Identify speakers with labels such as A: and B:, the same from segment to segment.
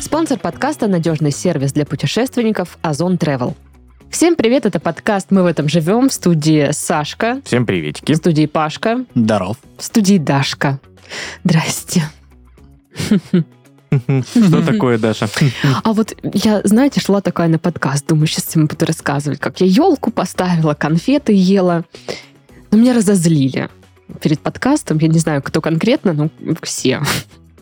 A: Спонсор подкаста – надежный сервис для путешественников Озон Travel. Всем привет, это подкаст «Мы в этом живем» в студии Сашка,
B: Всем
A: в
B: приветики.
A: студии Пашка,
C: Здоров.
A: в студии Дашка. Здрасте.
B: Что такое, Даша?
A: А вот я, знаете, шла такая на подкаст, думаю, сейчас я буду рассказывать, как я елку поставила, конфеты ела. Но меня разозлили перед подкастом, я не знаю, кто конкретно, но все.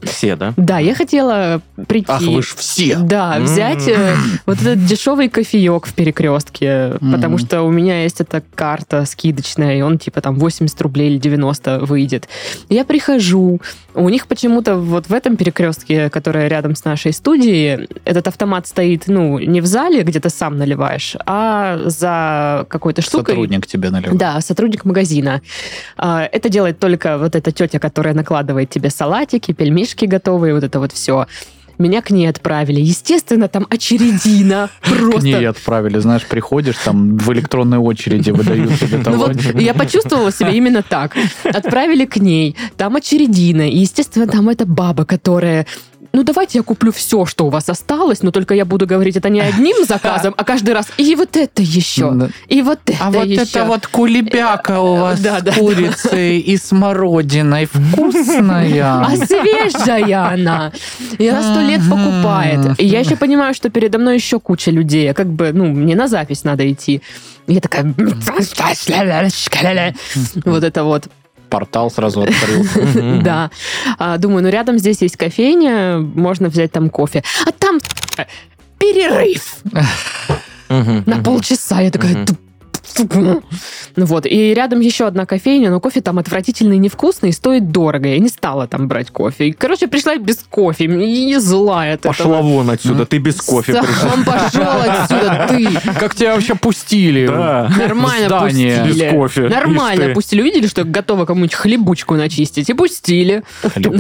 B: Все, да?
A: Да, я хотела прийти...
C: Ах, вы ж все.
A: Да, взять э, вот этот дешевый кофеек в перекрестке, потому что у меня есть эта карта скидочная, и он типа там 80 рублей или 90 выйдет. Я прихожу, у них почему-то вот в этом перекрестке, который рядом с нашей студией, этот автомат стоит, ну, не в зале, где ты сам наливаешь, а за какой-то штукой.
C: Сотрудник тебе наливает.
A: Да, сотрудник магазина. А, Это делает только вот эта тетя, которая накладывает тебе салатики, пельмешки готовые, вот это вот все. Меня к ней отправили. Естественно, там очередина.
C: К
A: Просто.
C: ней отправили, знаешь, приходишь, там в электронной очереди выдают тебе
A: Ну вот
C: талончик.
A: я почувствовала себя именно так. Отправили к ней. Там очередина. И, естественно, там эта баба, которая ну давайте я куплю все, что у вас осталось, но только я буду говорить это не одним заказом, а каждый раз. И вот это еще.
C: Да.
A: И вот это
C: А вот
A: еще.
C: это вот кулебяка у вас
A: Да, да,
C: с курицей и смородиной вкусная.
A: А свежая она. И она сто лет покупает. И я еще понимаю, что передо мной еще куча людей. А как бы, ну, мне на запись надо идти. И я такая... Вот это вот.
C: Портал сразу открылся.
B: Мгм.
A: Да. А, Думаю, ну рядом здесь есть кофейня, можно взять там кофе. А там перерыв
B: Мгм.
A: на полчаса. Я такая...
B: Мгм.
A: «Ту- Ну вот, и рядом еще одна кофейня, но кофе там отвратительный, невкусный и стоит дорого. Я не стала там брать кофе. Короче, пришла без кофе. Не злая от
B: Пошла
A: этого.
B: вон отсюда, ты без кофе пришла.
A: Сам пошел отсюда, ты.
C: Как тебя вообще пустили?
B: Да.
A: Нормально
C: Здание.
A: пустили.
B: Без кофе.
A: Нормально
B: Ишь ты.
A: пустили. Увидели, что я готова кому-нибудь хлебучку начистить. И пустили.
C: Кто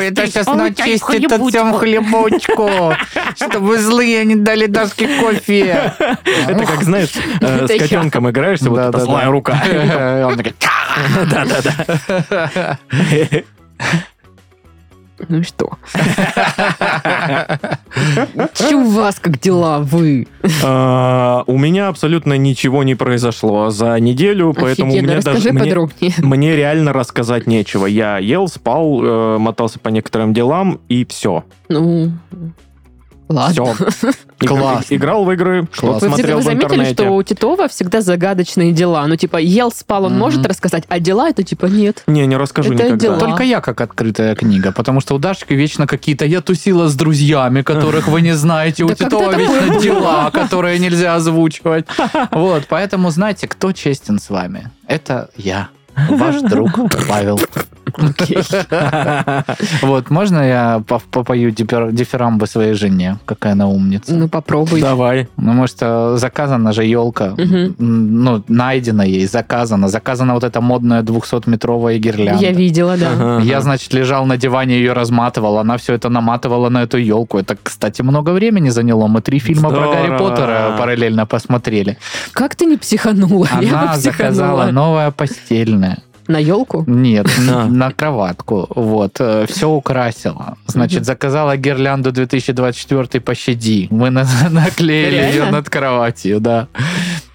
C: это сейчас начистит тут всем хлебочку? Чтобы злые не дали Дашке кофе.
B: Это как, знаешь, э, с котенком играешься, вот эта злая рука.
C: Он такой,
B: Да-да-да.
A: Ну и что? Че у вас, как дела, вы?
B: А, У меня абсолютно ничего не произошло за неделю, поэтому мне
A: расскажи
B: даже... мне-
A: подробнее.
B: Мне реально рассказать нечего. Я ел, спал, э, мотался по некоторым делам, и все.
A: Ну, ладно.
B: Все.
C: Класс.
B: Играл в игры, что-то смотрел
A: вы
B: в
A: заметили, что у Титова всегда загадочные дела? Ну, типа, ел, спал, он может рассказать, а дела это типа нет.
B: Не, не расскажу
A: Это
B: никогда.
A: дела.
C: Только я как открытая книга, потому что у Дашки вечно какие-то... Я тусила с друзьями, которых вы не знаете. У Титова вечно дела, которые нельзя озвучивать. Вот, поэтому знаете, кто честен с вами? Это я, ваш друг Павел. Вот, можно я по- попою дифир- дифирамбы своей жене? Какая она умница.
A: Ну, попробуй.
B: Давай.
C: Ну, может, э, заказана же елка. Ну, найдена ей, заказана. Заказана вот эта модная 200-метровая гирлянда.
A: Я видела, да.
C: Я, значит, лежал на диване, ее разматывал. Она все это наматывала на эту елку. Это, кстати, много времени заняло. Мы три фильма про. Гарри Поттера параллельно посмотрели.
A: Как ты не психанула? Я бы
C: Она заказала новое постельное.
A: На елку?
C: Нет,
B: На.
C: на кроватку. Вот. Все украсила. Значит, заказала гирлянду 2024 «Пощади». Мы на- наклеили ее над кроватью, да.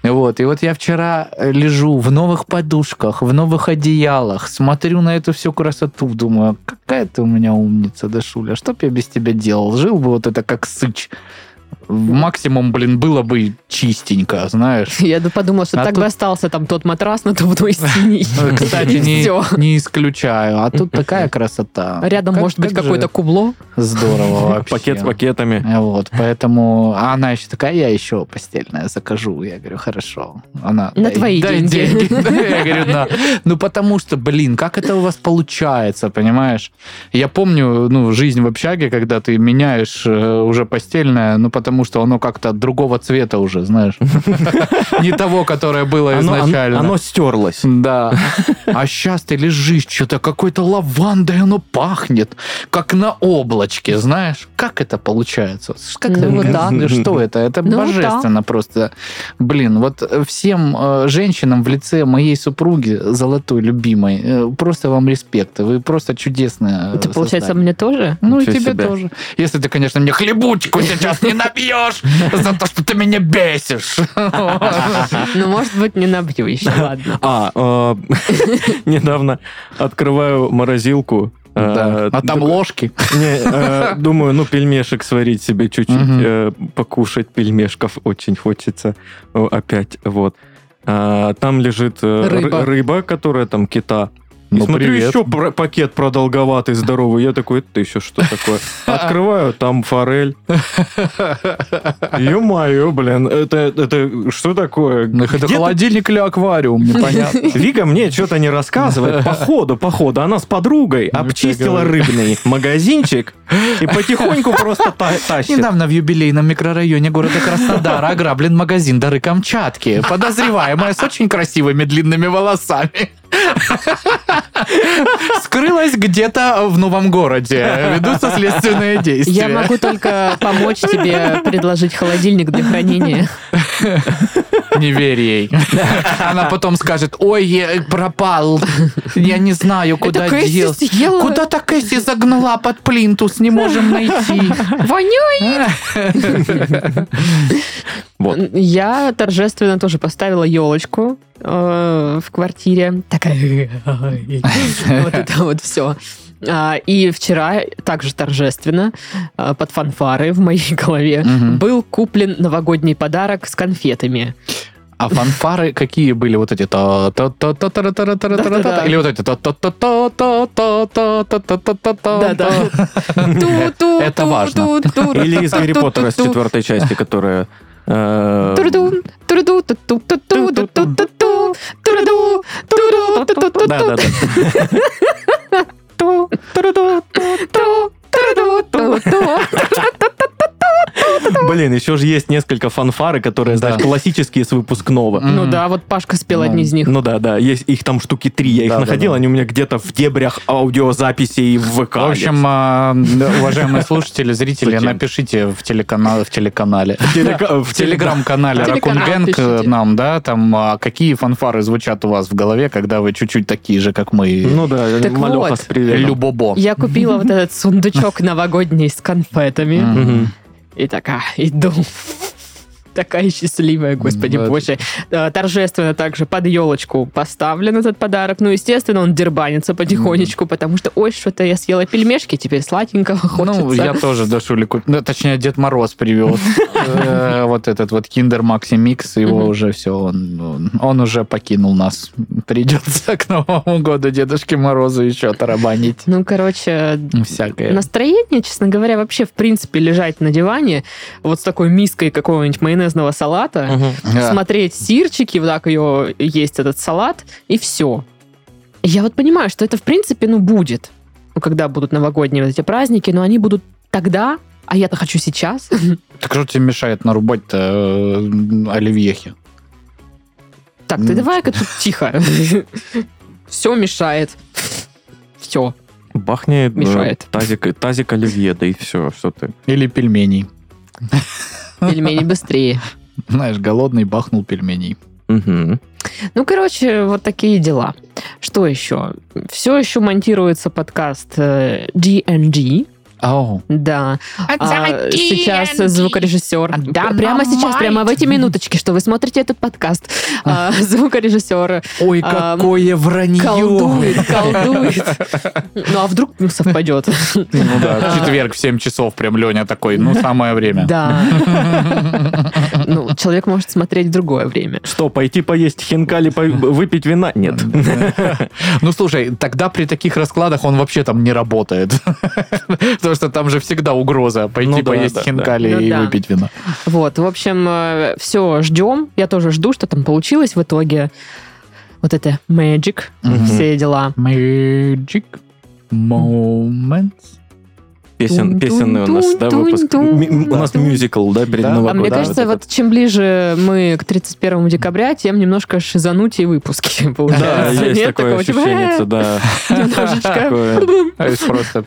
C: Вот. И вот я вчера э, лежу в новых подушках, в новых одеялах, смотрю на эту всю красоту, думаю, какая ты у меня умница, Дашуля, что б я без тебя делал? Жил бы вот это как сыч. Максимум, блин, было бы чистенько, знаешь.
A: Я бы подумала, что
C: А
A: так
C: тут-
A: бы остался там тот матрас надувной синий.
C: Ну, Кстати, не, не исключаю. А тут такая красота.
A: Рядом
C: Как-
A: может быть
C: как же
A: какое-то кубло.
C: Здорово вообще.
B: Пакет с пакетами.
C: Вот, поэтому а она еще такая, я еще постельное закажу. Я говорю, хорошо. Она,
A: На
C: «Дай-
A: твои
C: дай
A: деньги».
C: Я говорю, да. Ну, потому что, блин, как это у вас получается, понимаешь? Я помню, ну, жизнь в общаге, когда ты меняешь э, уже постельное, ну, потому потому что оно как-то другого цвета уже, знаешь. Не того, которое было изначально.
B: оно стерлось.
C: Да. А сейчас ты лежишь, что-то какой-то лавандой оно пахнет, как на облачке, знаешь? Как это получается? Как
A: Ну,
C: это-
A: так.
C: Что это? Это
A: Ну,
C: божественно просто. Блин, вот всем э, женщинам в лице моей супруги, золотой любимой, э, просто вам респект. Вы просто чудесная.
A: Это, получается, мне тоже?
C: Ну и тебе тоже. Если ты, конечно, мне хлебучку сейчас не набьешь за то, что ты меня бесишь.
A: Ну, может быть, не набью еще, ладно.
B: А, э, недавно открываю морозилку. э,
C: Да. А там
B: ду-
C: ложки.
B: Не, э, думаю, ну, пельмешек сварить себе чуть-чуть, э, покушать пельмешков очень хочется опять, вот. А, там лежит э, ры-
A: Рыба.
B: рыба, которая там кита. И
C: Ну,
B: смотрю,
C: привет.
B: еще про- пакет продолговатый, здоровый. Я такой, это еще что такое? Открываю, там форель. Ё-моё, блин, это, это что такое?
C: Ну, Это
B: Где-то
C: холодильник или аквариум, непонятно.
B: Вика мне что-то не рассказывает. Походу, походу. Она с подругой
C: Ну,
B: обчистила рыбный магазинчик и потихоньку просто та- тащит.
C: Недавно в юбилейном микрорайоне города Краснодара ограблен магазин «Дары Камчатки». Подозреваемая с очень красивыми длинными волосами. Скрылась где-то в новом городе. Ведутся следственные действия.
A: Я могу только помочь тебе предложить холодильник для хранения.
C: Не верь ей. Она потом скажет, ой, я пропал. Я не знаю, куда
A: съела.
C: Куда-то Кэсси загнала под плинтус, не можем найти.
A: Воняет!
B: Вот.
A: Я торжественно тоже поставила елочку э, в квартире. Такая... Вот это вот все. И вчера также торжественно а, под фанфары в моей голове
C: Мгм.
A: был куплен новогодний подарок с конфетами.
C: А фанфары какие были вот эти? та та та та та та та та та та
A: Да-да-да.
C: Или вот эти? та та та та та та та та та та та та
A: Да-да.
C: Это важно.
B: Или из Гарри Поттера с четвертой части, которая... э,
A: Туруду, туруду,
B: Блин, еще же есть несколько фанфары, которые, знаешь, классические с выпускного.
A: Ну да, вот Пашка спел одни из них.
B: Ну да, да, есть их там штуки три, я их находил, они у меня где-то в дебрях аудиозаписей в ВК.
C: В общем, а, уважаемые слушатели, зрители, напишите в телеканал, в телеканале.
B: Телека-
C: В телеграм-канале
A: В
C: Ракун
A: телеканал
C: Гэнг
A: пишите.
C: нам, да, там а, какие фанфары звучат у вас в голове, когда вы чуть-чуть такие же, как мы.
B: Ну да,
A: Так
B: малеха
A: вот.
B: с приветом.
C: Любобо.
A: Я купила вот этот сундучок новогодний с конфетами.
C: Eita,
B: cara,
A: e Такая счастливая, господи
C: Вот.
A: боже. Э, Торжественно также под елочку поставлен этот подарок. Ну, естественно, он дербанится потихонечку, потому что, ой, что-то я съела пельмешки, теперь сладенького хочется.
C: Ну, я тоже Дашули купил. Ну, точнее, Дед Мороз привез. Э, Вот этот вот Киндер Макси Микс, его уже все, он, уже покинул нас. Придется к Новому году Дедушке Морозу еще тарабанить.
A: Ну, короче,
C: Всякое.
A: настроение, честно говоря, вообще, в принципе, лежать на диване вот с такой миской какого-нибудь майонезного салата.
C: Да.
A: смотреть сирчики, вот так ее есть этот салат, и все. Я вот понимаю, что это, в принципе, ну, будет. Ну, когда будут новогодние вот эти праздники, но они будут тогда, а я-то хочу сейчас.
C: Так что тебе мешает нарубать-то э, оливьехи?
A: Так, ты
C: Ну.
A: давай-ка тут тихо. Все мешает. Все.
B: Бахни э,
A: Мешает.
B: тазик, тазик оливье, да и все, что ты.
C: Или пельменей?
A: Пельмени быстрее.
C: Знаешь, голодный бахнул пельменей.
B: Мгм.
A: Ну, короче, вот такие дела. Что еще? Все еще монтируется подкаст э,
C: Ау.
A: Да. А, сейчас звукорежиссер.
C: Dynamite.
A: Прямо сейчас, прямо в эти минуточки, что вы смотрите этот подкаст. а, Звукорежиссер
C: Ой, какое вранье!
A: колдует, колдует. Ну, а вдруг ну, совпадет?
C: Ну да, в четверг в 7 часов прям Леня такой, ну самое время.
A: Да. Ну, человек может смотреть в другое время.
B: Что, пойти поесть хинкали, по- выпить вина? Нет.
C: Ну слушай, тогда при таких раскладах он вообще там не работает. Потому что там же всегда угроза пойти
B: Ну да,
C: поесть
B: да,
C: хинкали
A: Ну
C: и выпить вино.
A: Вот, в общем, все, ждем. Я тоже жду, что там получилось в итоге. Вот это Magic, все дела.
C: Magic moments.
B: Песен, песенный у нас, да, выпуск. У нас мюзикл, да, перед
C: Да.
B: Новым
A: А мне кажется,
B: Вот
A: вот чем ближе мы к 31 декабря, тем немножко шизанутее выпуски
B: Да,
A: получаются.
B: есть
A: Нет
B: такое
A: типа,
B: ощущение, да.
A: Немножечко.
C: Есть просто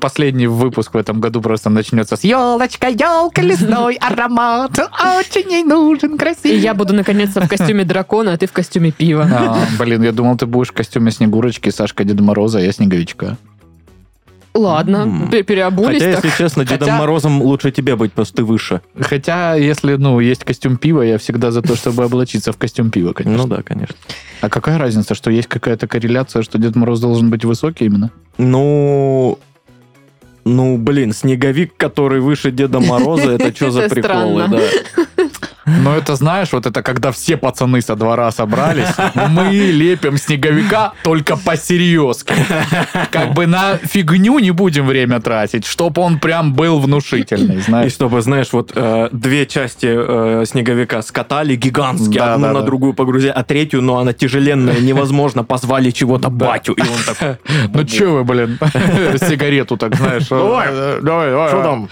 C: последний выпуск в этом году просто начнется с елочка, елка, лесной аромат, очень ей нужен,
A: И
C: красивый.
A: я буду наконец-то в костюме дракона, а ты в костюме пива.
C: А, блин, я думал, ты будешь в костюме Снегурочки, Сашка Деда Мороза, а я Снеговичка.
A: Ладно,
B: М.
A: пе- переобулись
B: Хотя,
A: так.
B: если честно, Дедом
C: Хотя-
B: Морозом лучше тебе быть, что ты выше.
C: Хотя, если, ну, есть костюм пива, я всегда за то, чтобы облачиться в костюм пива, конечно.
B: Ну да, конечно.
C: А какая разница, что есть какая-то корреляция, что Дед Мороз должен быть высокий именно?
B: Ну, ну, блин, снеговик, который выше Деда Мороза, это что за
A: Это
B: приколы,
A: странно.
B: да.
C: Но это, знаешь, вот это когда все пацаны со двора собрались, мы лепим снеговика только по-серьезки. Как бы на фигню не будем время тратить, чтобы он прям был внушительный,
B: И
C: знаешь.
B: чтобы, знаешь, вот э, две части э, снеговика скатали гигантские,
C: Да,
B: одну
C: да,
B: на
C: да.
B: другую погрузили, а третью, но она тяжеленная, невозможно, позвали чего-то батю. И он такой...
C: Ну че вы, блин, сигарету так, знаешь.
B: Давай.
C: э, Давай, давай.
B: Что там?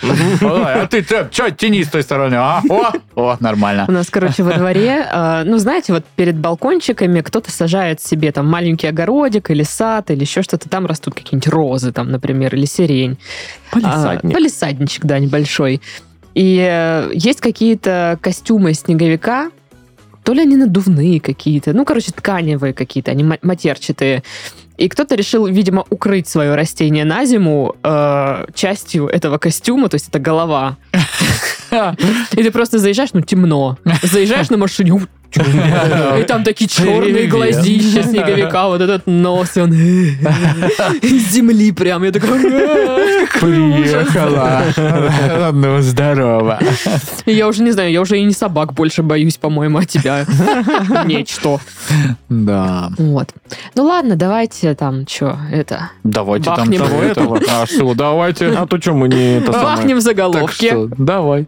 C: А ты что, тяни с той стороны, а? О, о, нормально.
A: У нас, короче, во дворе, э, ну, знаете, вот перед балкончиками кто-то сажает себе там маленький огородик или сад, или еще что-то. Там растут какие-нибудь розы, там, например, или сирень. А,
B: Полисадник.
A: Полисадничек, да, небольшой. И э, есть какие-то костюмы снеговика, то ли они надувные какие-то, ну, короче, тканевые какие-то, они ма- матерчатые. И кто-то решил, видимо, укрыть свое растение на зиму э, частью этого костюма, то есть это голова. И ты просто заезжаешь, ну, темно. Заезжаешь на машине, и там такие черные глазища снеговика, вот этот нос, он из земли прям. Я такой, «А, ужас».
C: Приехала. Ну, здорово.
A: Я уже не знаю, я уже и не собак больше боюсь, по-моему, от тебя. Нечто.
C: Да.
A: Вот. Ну ладно, давайте там, что, это,
C: Давайте там того этого. А что, давайте.
B: А то что мы не
A: бахнем в
C: Так
A: заголовке.
C: что, давай.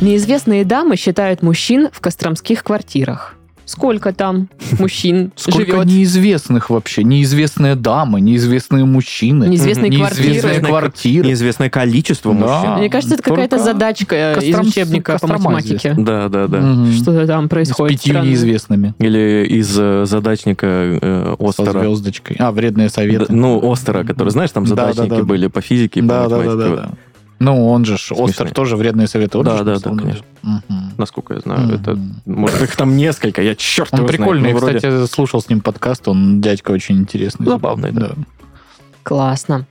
A: Неизвестные дамы считают мужчин в костромских квартирах. Сколько там мужчин
C: Сколько
A: живет?
C: неизвестных вообще? Неизвестные дамы, неизвестные мужчины.
A: Неизвестные
C: Неизвестные
A: квартиры.
C: квартиры.
B: Неизвестное количество
C: Да.
B: мужчин.
A: Мне кажется, это какая-то задачка э, из учебника по математике.
B: Да, да, да.
A: Что-то там
C: С
A: происходит.
C: пятью
A: странное.
C: неизвестными.
B: Или из э, задачника э,
C: Со
B: Остера.
C: звездочкой. А, вредные советы.
B: Да, Ну, Остера, который, знаешь, там
C: Да, да,
B: задачники
C: да.
B: были по физике, и по
C: Да, да, да,
B: математике.
C: да,
B: Вот,
C: да. Ну, он же, ж. Остер тоже вредные советы. Он
B: Да,
C: же
B: да, да, конечно.
C: Мгм.
B: Насколько я знаю,
C: Мгм.
B: это... Может, их там несколько, я черт
C: Он
B: его знает,
C: прикольный.
B: ну, вроде-
C: Кстати, слушал с ним подкаст, он дядька очень интересный.
B: Забавный, да.
A: Классно.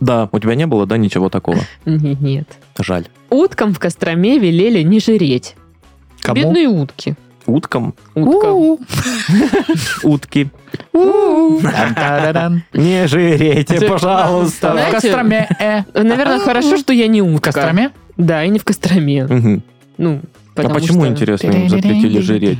B: Да, у тебя не было, да, ничего такого?
A: Нет.
B: Жаль.
A: Уткам в Костроме велели не жиреть.
C: Кому?
A: Бедные утки.
B: Уткам, утки, не жирейте, пожалуйста.
C: В
A: Знаете,
C: Костроме. э.
A: Наверное, хорошо, что я не
C: В
A: утка.
C: Костроме?
A: Да, и не в Костроме. Ну,
B: А почему,
A: что-
B: интересно, им запретили жиреть?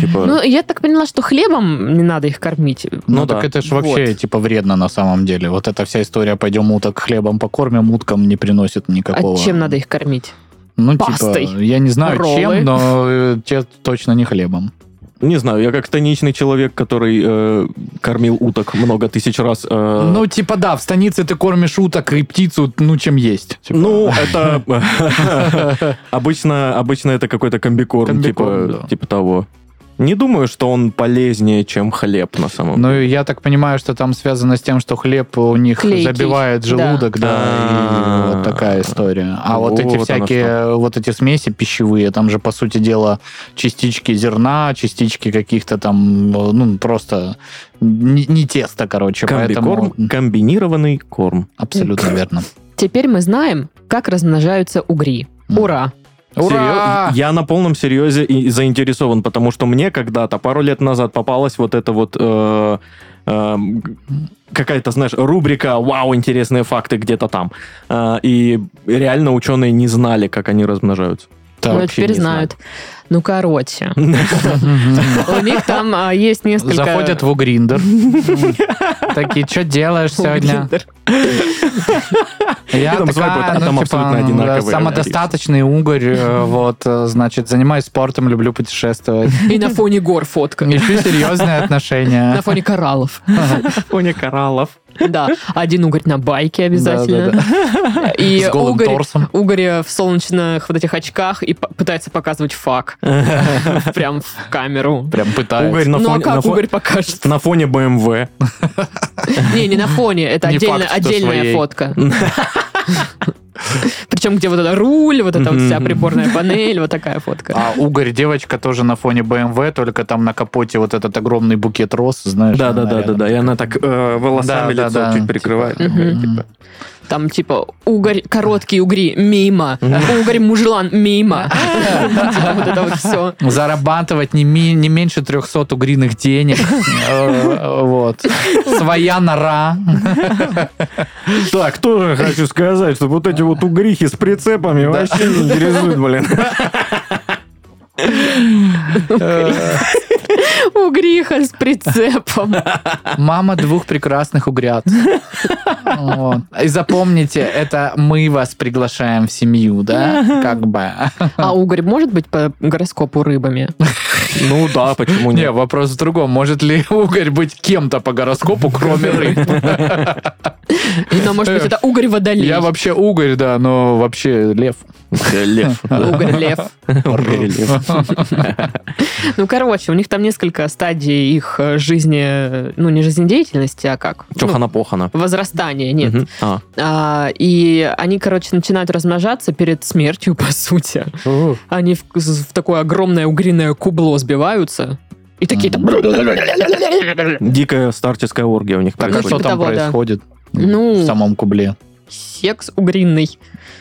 B: Типа,
A: Ну, я так поняла, что хлебом не надо их кормить.
C: Ну,
B: Ну
C: так
B: да.
C: это ж вообще,
A: Вот.
C: типа, вредно на самом деле. Вот эта вся история, пойдем уток хлебом покормим, уткам не приносит никакого...
A: А чем надо их кормить?
C: Ну,
A: Пастой.
C: типа, я не знаю,
A: Роллы.
C: чем, но э, те точно не хлебом.
B: не знаю, я как станичный человек, который э, кормил уток много тысяч раз. э,
C: Ну, типа, да, в станице ты кормишь уток и птицу, ну, чем есть. Типа.
B: Ну, это обычно, обычно это какой-то комбикорм, типа, типа того. Не думаю, что он полезнее, чем хлеб на самом
C: Ну, я так понимаю, что там связано с тем, что хлеб у них
A: Клейкий,
C: забивает
A: да.
C: желудок, да,
B: А.
C: и вот такая история. А вот,
B: Вот
C: эти всякие, вот эти смеси пищевые, там же, по сути дела, частички зерна, частички каких-то там, ну, просто не, не тесто, короче,
B: Комбикорм,
C: поэтому...
B: комбинированный корм.
C: Абсолютно верно.
A: Теперь мы знаем, как размножаются угри. Ура!
C: Ура!
B: Серьё- Я на полном серьезе и заинтересован, потому что мне когда-то, пару лет назад, попалась вот эта вот э, э, какая-то, знаешь, рубрика «Вау, интересные факты где-то там». Э, и реально ученые не знали, как они размножаются.
C: Да,
A: Ну,
B: вообще
A: теперь
B: не знаю.
A: знают. Ну, короче. У них там а, есть несколько...
C: Заходят в Угриндер. Такие, что делаешь сегодня? Я такая, ну,
B: абсолютно
C: типа, самодостаточный угорь, э, вот, э, значит, занимаюсь спортом, люблю путешествовать.
A: И на фоне гор фотка.
C: Ищу серьезные
A: На
C: отношения.
A: фоне кораллов.
B: На фоне кораллов.
A: Да, один угорь на байке обязательно. И
C: С голым
A: угорь,
C: торсом.
A: угорь в солнечных вот этих очках и пытается показывать фак. Прям в камеру.
C: Прям пытается.
B: Угорь на
A: ну а
B: фоне... на
A: как угорь покажет?
B: На фоне BMW.
A: Не, не на фоне, это отдельная
C: своей.
A: фотка. Причем где вот это руль, вот эта вот вся приборная панель, вот такая фотка.
C: А угорь девочка тоже на фоне BMW, только там на капоте вот этот огромный букет роз, знаешь.
B: Да, да, да, да, да. И она так э, волосами лицо чуть
C: типа.
B: прикрывает.
A: Там типа угорь, короткие угри, мимо. Угорь мужелан, мимо. Типа Вот это вот все.
C: Зарабатывать не меньше 300 угриных денег. Э, Вот. Своя нора.
B: Так, тоже хочу сказать, что вот эти вот угрихи с прицепами вообще не интересуют, блин.
A: Угриха с прицепом.
C: Мама двух прекрасных угрят. Вот. И запомните, это мы вас приглашаем в семью, да? Как бы.
A: А угорь может быть по гороскопу рыбами?
B: Ну да, почему
C: Не,
B: нет?
C: вопрос в другом. Может ли угорь быть кем-то по гороскопу, кроме рыб?
A: И, ну, может быть, это угорь водолей.
C: Я вообще угорь, да, но вообще лев.
B: Э, Лев.
A: Угорь лев.
B: Угорь лев.
A: Ну, короче, у них там несколько стадий их э, жизни, ну, не жизнедеятельности, а как? Ну,
B: Чохана-похана.
A: возрастания, нет.
B: Мгм. А.
A: А, и они, короче, начинают размножаться перед смертью, по сути. Они в, в такое огромное угриное кубло сбиваются. И такие там...
B: Дикая старческая оргия у них
C: Так, а
B: происходит.
C: что там
A: того, да.
C: происходит?
A: Ну.
C: В самом кубле.
A: Секс угринный.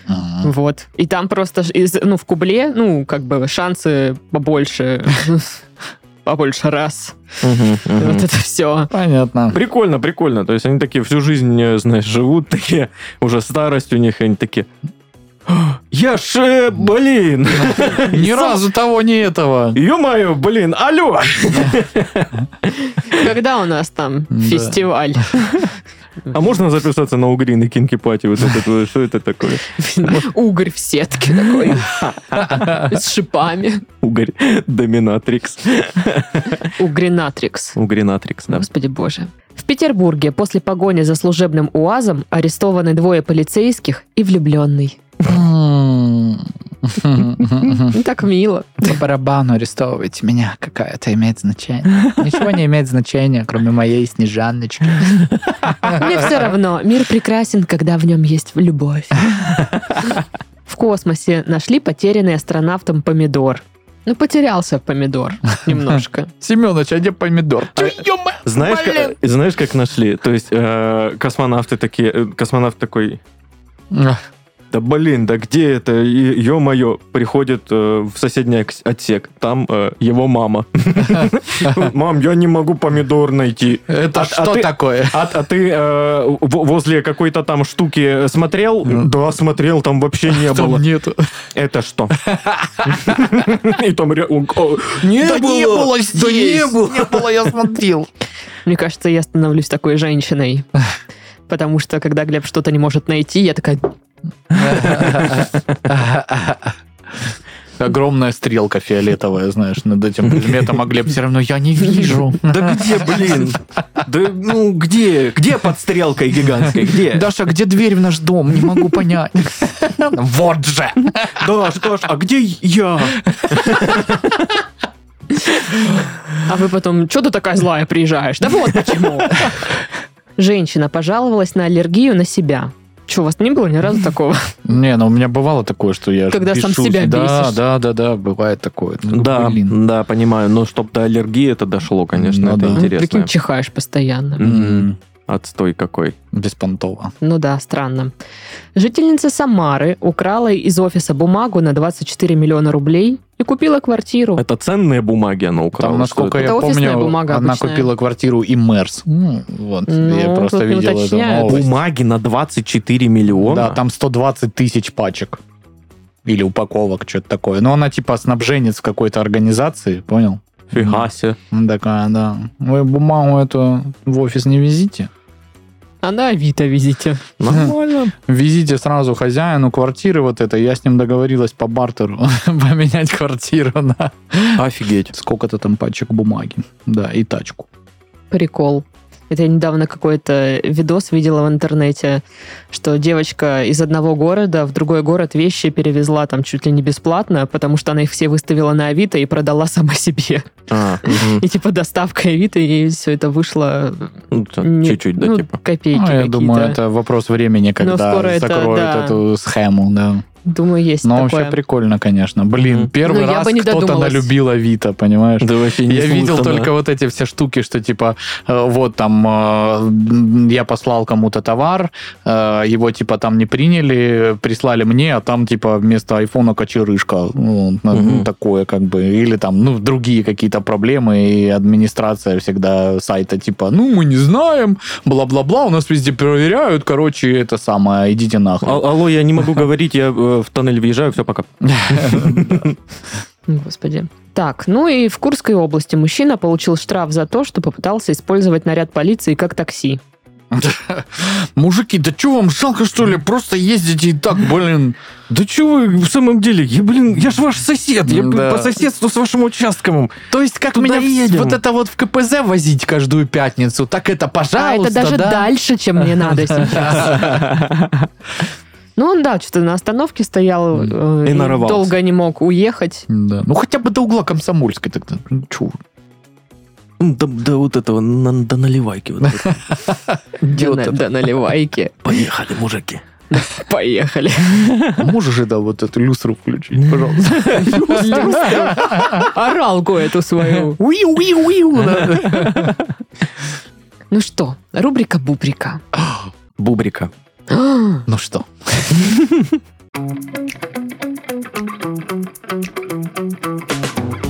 C: Ага.
A: Вот. И там просто, из, ну, в кубле, ну, как бы шансы побольше. Побольше раз. Вот это все.
C: Понятно.
B: Прикольно, прикольно. То есть они такие всю жизнь, знаешь, живут такие, уже старость у них, они такие... «А, Я ж, э, блин,
C: Ни разу того, ни этого.
B: ё-моё, блин, алло!
A: Когда у нас там фестиваль?
B: А можно записаться на угриный кинки пати? Вот это, что это такое?
A: Угорь в сетке такой. С шипами.
B: Угорь доминатрикс.
A: Угринатрикс.
B: Угринатрикс, да.
A: Господи боже. В Петербурге после погони за служебным УАЗом арестованы двое полицейских и влюбленный. Так мило.
C: По барабану арестовывайте меня. Какая это имеет значение? Ничего не имеет значения, кроме моей Снежаночки.
A: Мне все равно. Мир прекрасен, когда в нем есть любовь. В космосе нашли потерянный астронавтом помидор. Ну, потерялся помидор немножко.
C: Семенович, а где помидор?
B: Знаешь, как, знаешь, как нашли? То есть э, космонавты такие, э, космонавт такой, да блин, да где это? Ё-моё, приходит э, в соседний отсек, там э, его мама. Мам, я не могу помидор найти.
C: Это
B: А- а
C: что такое?
B: А, а ты э, возле какой-то там штуки смотрел? Да, смотрел, там вообще не было.
C: нету.
B: Это что? И там не
C: было здесь.
B: Да не было.
C: Не было, я смотрел.
A: Мне кажется, я становлюсь такой женщиной. Потому что, когда Глеб что-то не может найти, я такая,
C: Огромная стрелка фиолетовая, знаешь, над этим предметом, а Глеб все равно я не вижу.
B: Да где, блин? Да ну где? Где под стрелкой гигантской? Где?
C: Даша, где дверь в наш дом? Не могу понять. Вот же!
B: Даш, Даш, а где я?
A: а вы потом, что ты такая злая приезжаешь? Да вот почему. Женщина пожаловалась на аллергию на себя. Че, у вас не было ни разу такого?
C: Не, ну у меня бывало такое, что я
A: Когда сам себя
C: Да,
A: бесишь.
C: да, да, да, бывает такое. Ну,
B: Да,
C: блин.
B: да, понимаю. Но чтоб до аллергии это дошло, конечно,
C: Ну
B: это
C: да.
B: Интересно.
A: Прикинь, чихаешь постоянно.
B: Отстой какой.
C: Беспонтово.
A: Ну да, странно. Жительница Самары украла из офиса бумагу на 24 миллиона рублей и купила квартиру.
B: Это ценные бумаги она украла?
C: Там, насколько я
A: Это
C: помню,
A: бумага
C: она
A: обычная.
C: купила квартиру и Мерс. Ну, Вот,
A: Ну,
C: я просто видел эту новость.
B: Бумаги на 24 миллиона?
C: Да, там 120 тысяч пачек. Или упаковок, что-то такое. Но она типа снабженец какой-то организации, понял?
B: Фига себе.
C: Ну, Такая, да. Вы бумагу эту в офис не везите.
A: А на Авито везите.
B: Нормально.
C: Везите сразу хозяину квартиры вот это. Я с ним договорилась по бартеру поменять квартиру на
B: Офигеть.
C: сколько-то там пачек бумаги. Да, и тачку.
A: Прикол. Это я недавно какой-то видос видела в интернете, что девочка из одного города в другой город вещи перевезла там чуть ли не бесплатно, потому что она их все выставила на Авито и продала сама себе.
B: А, мгм.
A: И типа доставка Авито, и все это вышло...
B: Ну, Чуть-чуть, да,
A: ну,
B: типа.
A: Копейки
C: Ну, я
A: какие-то.
C: думаю, это вопрос времени, когда
A: скоро это,
C: закроют
A: да.
C: эту схему, да.
A: Думаю, есть
C: Но
A: такое.
C: вообще прикольно, конечно. Блин, первый
A: Ну,
C: раз
A: не
C: кто-то налюбил Авито, понимаешь?
B: Да вообще
C: Я видел
B: неслыханно.
C: только вот эти все штуки, что типа э, вот там э, я послал кому-то товар, э, его типа там не приняли, прислали мне, а там типа вместо айфона кочерышка. Ну,
B: Мгм.
C: такое как бы. Или там, ну, другие какие-то проблемы, и администрация всегда сайта типа, ну, мы не знаем, бла-бла-бла, у нас везде проверяют, короче, это самое, идите нахуй.
B: А- Алло, я не могу говорить, я в тоннель въезжаю, все, пока.
A: Господи. Так, ну и в Курской области мужчина получил штраф за то, что попытался использовать наряд полиции как такси.
C: Мужики, да что вам жалко, что ли? Просто ездите и так, блин.
B: Да что вы в самом деле? Я, блин, я ж ваш сосед. Я
C: Да.
B: по соседству с вашим участковым.
C: То есть, как
B: Туда
C: меня
B: едем.
C: вот это вот в КПЗ возить каждую пятницу, так это,
A: а
C: пожалуйста,
A: это даже
C: да?
A: дальше, чем мне надо сейчас. Ну, он, да, что-то на остановке стоял э,
B: И нарывался.
A: долго не мог уехать.
C: Да. Ну, хотя бы до угла Комсомольской тогда. Ну, чё?
B: Да, да вот этого, на- до наливайки. вот это.
C: Это.
A: да, наливайки.
B: Поехали, мужики.
A: Поехали.
C: А Можешь же, да, вот эту люстру включить, пожалуйста.
A: Оралку эту свою. Ну что, рубрика Бубрика.
B: Бубрика.
C: Ну что?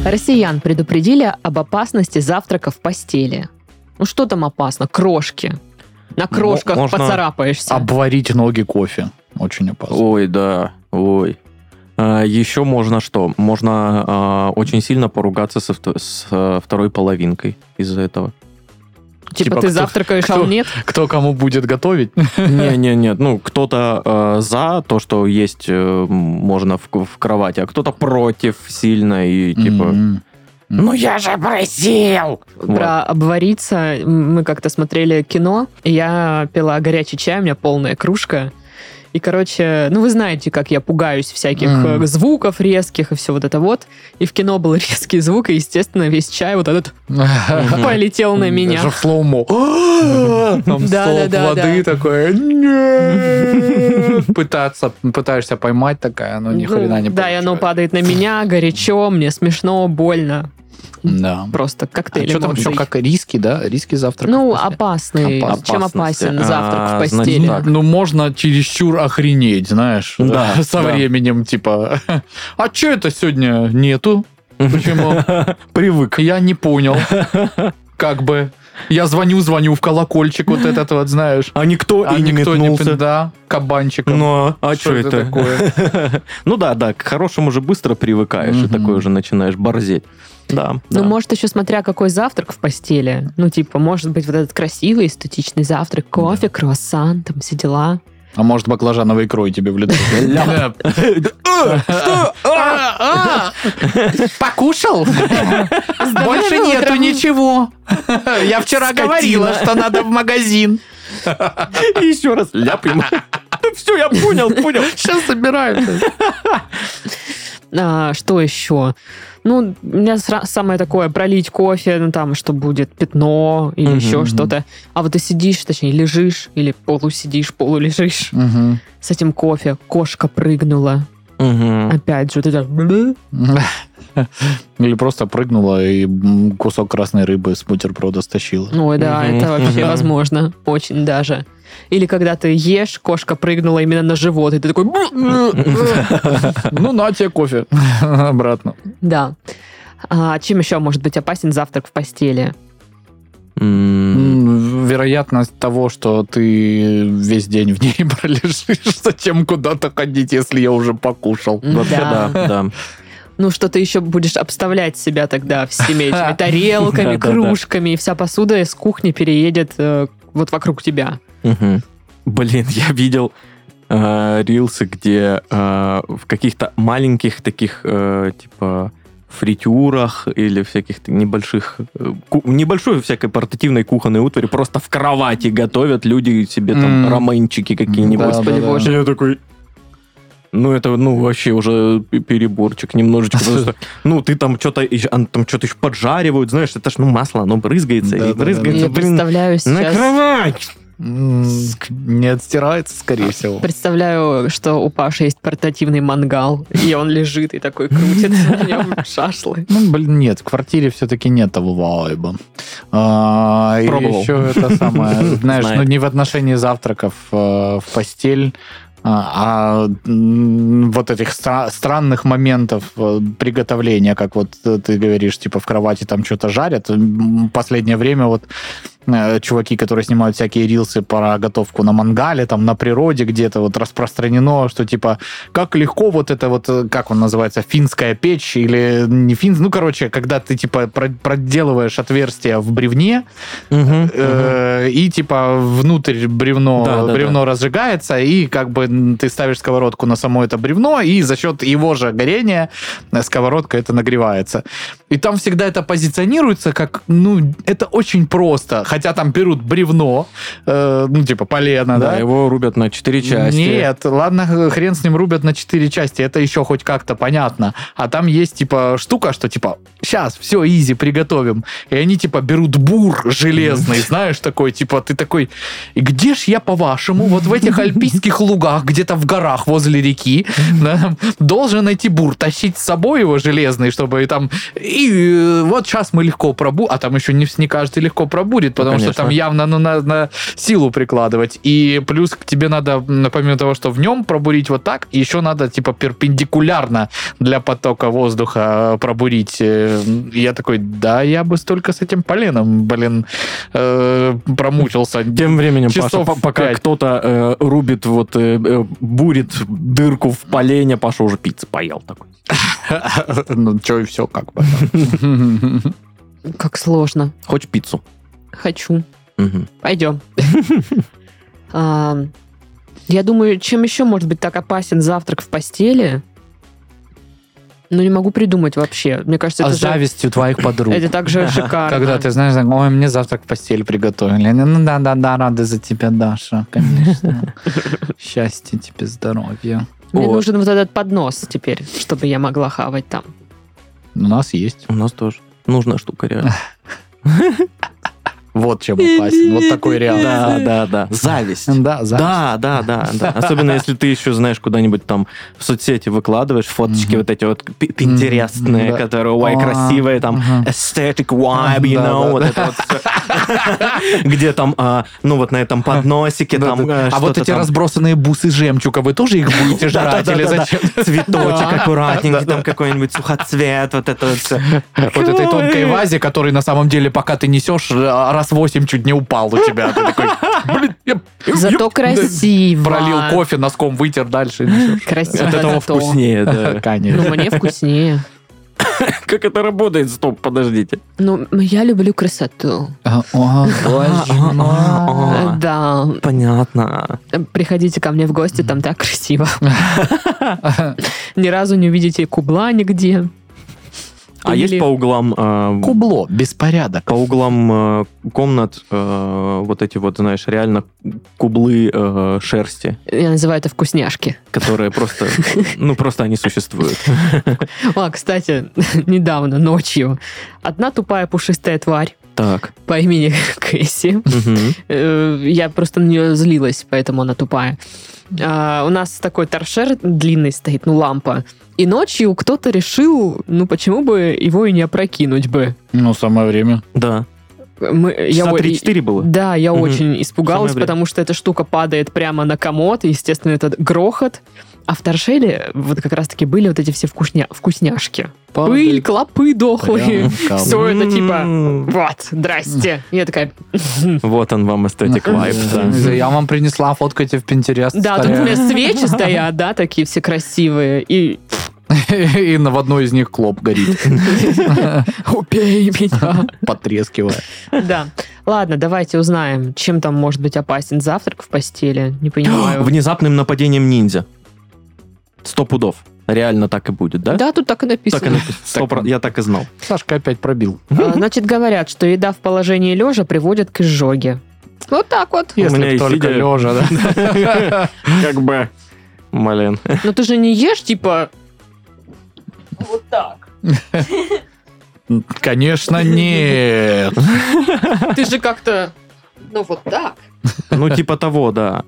A: Россиян предупредили об опасности завтрака в постели. Ну что там опасно? Крошки. На крошках
B: можно
A: поцарапаешься.
C: Обварить ноги кофе. Очень опасно.
B: Ой, да, ой. А, еще можно что? Можно а, очень сильно поругаться со с а, второй половинкой из-за этого.
A: Типа,
C: типа,
A: ты
C: кто-
A: завтракаешь, а
C: кто-
A: он нет?
C: Кто кому будет готовить?
B: Не-не-не, ну, кто-то э, за то, что есть э, можно в, в кровати, а кто-то против сильно и типа...
C: М.
B: Ну я же просил!
A: Про обвариться. Мы как-то смотрели кино, я пила горячий чай, у меня полная кружка. И, короче, ну вы знаете, как я пугаюсь всяких э, звуков резких и все вот это вот. И в кино был резкий звук, и, естественно, весь чай вот этот полетел на меня.
C: Даже в слоумо. Там столб воды такой. «Нет». Пытаться, пытаешься поймать такая, но ни хрена не
A: Да, и оно падает на меня, горячо, мне смешно, больно.
C: Да.
A: Просто
C: А
A: коктейль
C: что там еще как риски, да? Риски завтрака.
A: Ну,
C: в
A: опасный.
C: Опасный.
A: Чем опасен завтрак в
B: А,
A: постели?
B: значит.
C: Ну, можно чересчур охренеть, знаешь.
B: Да,
C: Со
B: да.
C: временем, типа, а что это сегодня нету? Почему?
B: Привык.
C: Я не понял. Как бы. Я звоню, звоню в колокольчик вот этот вот, знаешь.
B: А никто
C: А
B: и не
C: никто не...
B: метнулся.
C: Да, кабанчиком.
B: Ну, а что
C: это
B: это?
C: такое?
B: ну да, да, к хорошему же быстро привыкаешь, и
C: Мгм.
B: такой уже начинаешь борзеть. Да,
A: Ну,
B: да.
A: может, еще смотря какой завтрак в постели. Ну, типа, может быть, вот этот красивый, эстетичный завтрак, кофе, круассан, там все дела.
C: А может, баклажановой икрой тебе в лицо? Да. Покушал? Больше нету ничего. Я вчера говорила, что надо в магазин.
B: Еще раз ляпаем. Все, я понял, понял.
C: Сейчас собираем.
A: А, что еще? Ну, у меня самое такое, пролить кофе, ну, там, что будет пятно или
B: Мгм,
A: еще
C: мгм.
A: что-то. А вот ты сидишь, точнее, лежишь, или полусидишь, полулежишь с этим кофе, кошка прыгнула.
B: Мгм.
A: Опять же, ты так...
C: Или просто прыгнула и кусок красной рыбы с бутерброда стащила.
A: Ой, да, это вообще возможно. Очень даже. Или когда ты ешь, кошка прыгнула именно на живот, и ты такой...
C: Ну, на тебе кофе. Обратно.
A: Да. А чем еще может быть опасен завтрак в постели?
C: Вероятность того, что ты весь день в ней пролежишь, зачем куда-то ходить, если я уже покушал?
B: Вообще, да, да.
A: Ну, что ты еще будешь обставлять себя тогда всеми этими тарелками, кружками, и вся посуда из кухни переедет э, вот вокруг тебя.
B: Мгм. Блин, я видел э, рилсы, где э, в каких-то маленьких таких, э, типа, фритюрах или всяких небольших, э, ку- небольшой всякой портативной кухонной утвари просто в кровати готовят люди себе там
C: М.
B: раменчики какие-нибудь.
C: Да,
A: Господи
C: да, да.
A: боже.
B: Я такой... Ну, это, ну, вообще уже переборчик немножечко. что, ну, ты там что-то еще, а, там что-то еще поджаривают, знаешь, это ж, ну, масло, оно брызгается,
C: Да,
B: и
C: да, да,
B: брызгается,
A: Я
B: блин,
A: представляю
B: на
A: сейчас...
B: кровать.
C: Не отстирается, скорее всего.
A: Представляю, что у Паши есть портативный мангал, и он лежит и такой крутит на нем шашлы.
C: Ну, блин, нет, в квартире все-таки нет того вайба. А,
B: Пробовал.
C: еще это самое, знаешь, ну не в отношении завтраков э, в постель, а, а, вот этих стра- странных моментов э, приготовления, как вот э, ты говоришь, типа в кровати там что-то жарят. Последнее время вот э, чуваки, которые снимают всякие рилсы про готовку на мангале, там на природе где-то вот распространено, что типа как легко вот это вот, как он называется, финская печь или не фин, ну короче, когда ты типа про- проделываешь отверстие в бревне
B: Мгм,
C: э, и типа внутрь бревно
B: Да, да,
C: бревно разжигается и как бы ты ставишь сковородку на само это бревно и за счет его же горения сковородка это нагревается. И там всегда это позиционируется как, ну, это очень просто. Хотя там берут бревно, э, ну, типа полено,
B: Да,
C: да?
B: его рубят на четыре части.
C: Нет, ладно, хрен с ним рубят на четыре части, это еще хоть как-то понятно. А там есть, типа, штука, что, типа, сейчас, все, изи, приготовим. И они, типа, берут бур железный, знаешь, такой, типа, ты такой, где ж я, по-вашему, вот в этих альпийских лугах, где-то в горах возле реки, да, должен найти бур, тащить с собой его железный, чтобы и там, и э, вот сейчас мы легко пробу, а там еще не, не каждый легко пробурит, потому что
B: конечно.
C: там явно ну, на, на силу прикладывать. И плюс к тебе надо, помимо того, что в нем пробурить вот так, еще надо типа перпендикулярно для потока воздуха э, пробурить. Э, Я такой, да, я бы столько с этим поленом, блин, э, промучился.
B: Тем временем,
C: Часов
B: Паша, по- пока кто-то э, рубит, вот, э, бурит дырку в полене, Паша уже пиццы поел такой.
C: Ну, что, и все как бы.
A: Как сложно.
B: Хочешь пиццу?
A: Хочу. Пойдем. А, Я думаю, чем еще может быть так опасен завтрак в постели? Ну, не могу придумать вообще. Мне кажется,
C: А
A: это же...
C: завистью твоих подруг.
A: Это так же шикарно.
C: Когда ты знаешь, ой, мне завтрак в постель приготовили. Ну да, да, да, рада за тебя, Даша, конечно. Счастья тебе, здоровья.
A: Мне нужен вот этот поднос теперь, чтобы я могла хавать там.
C: У нас есть.
B: У нас тоже. Нужная штука, реально.
C: Вот чем опасен. Вот такой реал.
B: Да, да, да. Зависть.
C: Да, зависть.
B: Да, да, да, да. Особенно если ты еще, знаешь, куда-нибудь там в соцсети выкладываешь фоточки вот эти вот пинтерестные,
C: Да.
B: которые, ой,
C: А,
B: красивые, там, aesthetic vibe, you know, вот это вот. Где там, а, ну вот на этом подносике там э,
C: А вот эти разбросанные бусы жемчуга, вы тоже их будете жрать? Или зачем?
B: Цветочек аккуратненький, там какой-нибудь сухоцвет, вот это вот.
C: Вот этой тонкой вазе, который на самом деле, пока ты несешь, раз восемь чуть не упал у тебя. Ты такой, блин, я
A: Зато красиво.
C: пролил кофе, носком вытер дальше.
A: Красиво
B: От этого
A: зато.
B: вкуснее, да.
C: Конечно.
A: Ну, мне вкуснее.
B: Как это работает? Стоп, подождите.
A: Ну, я люблю красоту.
C: А, мой.
B: А.
A: Да.
B: Понятно.
A: Приходите ко мне в гости, там так красиво. Ни разу не увидите кубла нигде.
B: А есть по углам э,
C: Кубло, беспорядок.
B: по углам э, комнат э, вот эти вот, знаешь, реально кублы э, шерсти,
A: Я называю это вкусняшки.
B: которые просто, ну, просто они существуют.
A: А, кстати, недавно, ночью, одна тупая пушистая тварь
B: Так.
A: по имени Кэсси. Э, Я просто на нее злилась, поэтому она тупая. А, У нас такой торшер длинный стоит, ну, лампа. И ночью кто-то решил, ну, почему бы его и не опрокинуть бы.
C: Ну, самое время.
B: Да.
A: Мы,
B: Часа
A: о-
B: 3-4 было?
A: Да, я
B: Мгм.
A: очень испугалась, потому что эта штука падает прямо на комод, и, естественно, этот грохот. А в торшере вот как раз-таки были вот эти все вкусня... вкусняшки.
C: Падает
A: Пыль, клопы дохлые.
C: прям
A: Все это типа,
B: М.
A: вот, здрасте. Я такая,
B: Вот он вам эстетик вайп.
C: Я вам принесла, фоткайте в Пинтерест.
A: да, тут у меня свечи стоят, да, такие все красивые. И
C: И на- в одной из них клоп горит,
A: убей меня.
C: потрескивая.
A: Да. Ладно, давайте узнаем, чем там может быть опасен завтрак в постели. Не понимаю.
B: Внезапным нападением ниндзя. Сто пудов. Реально так и будет, да?
A: Да, тут так и
B: Так и
A: написано.
B: написано. Про- Я так и знал.
C: Сашка опять пробил.
A: А, Значит, говорят, что еда в положении лежа приводит к изжоге. Вот так вот.
B: меня
C: Если
B: и
C: только
B: сидя-
C: лежа, да.
B: Как бы... Блин.
A: Но ты же не ешь, типа... Вот так.
C: Конечно, нет.
A: Ты же как-то... Ну, вот так.
B: Ну, типа того, да.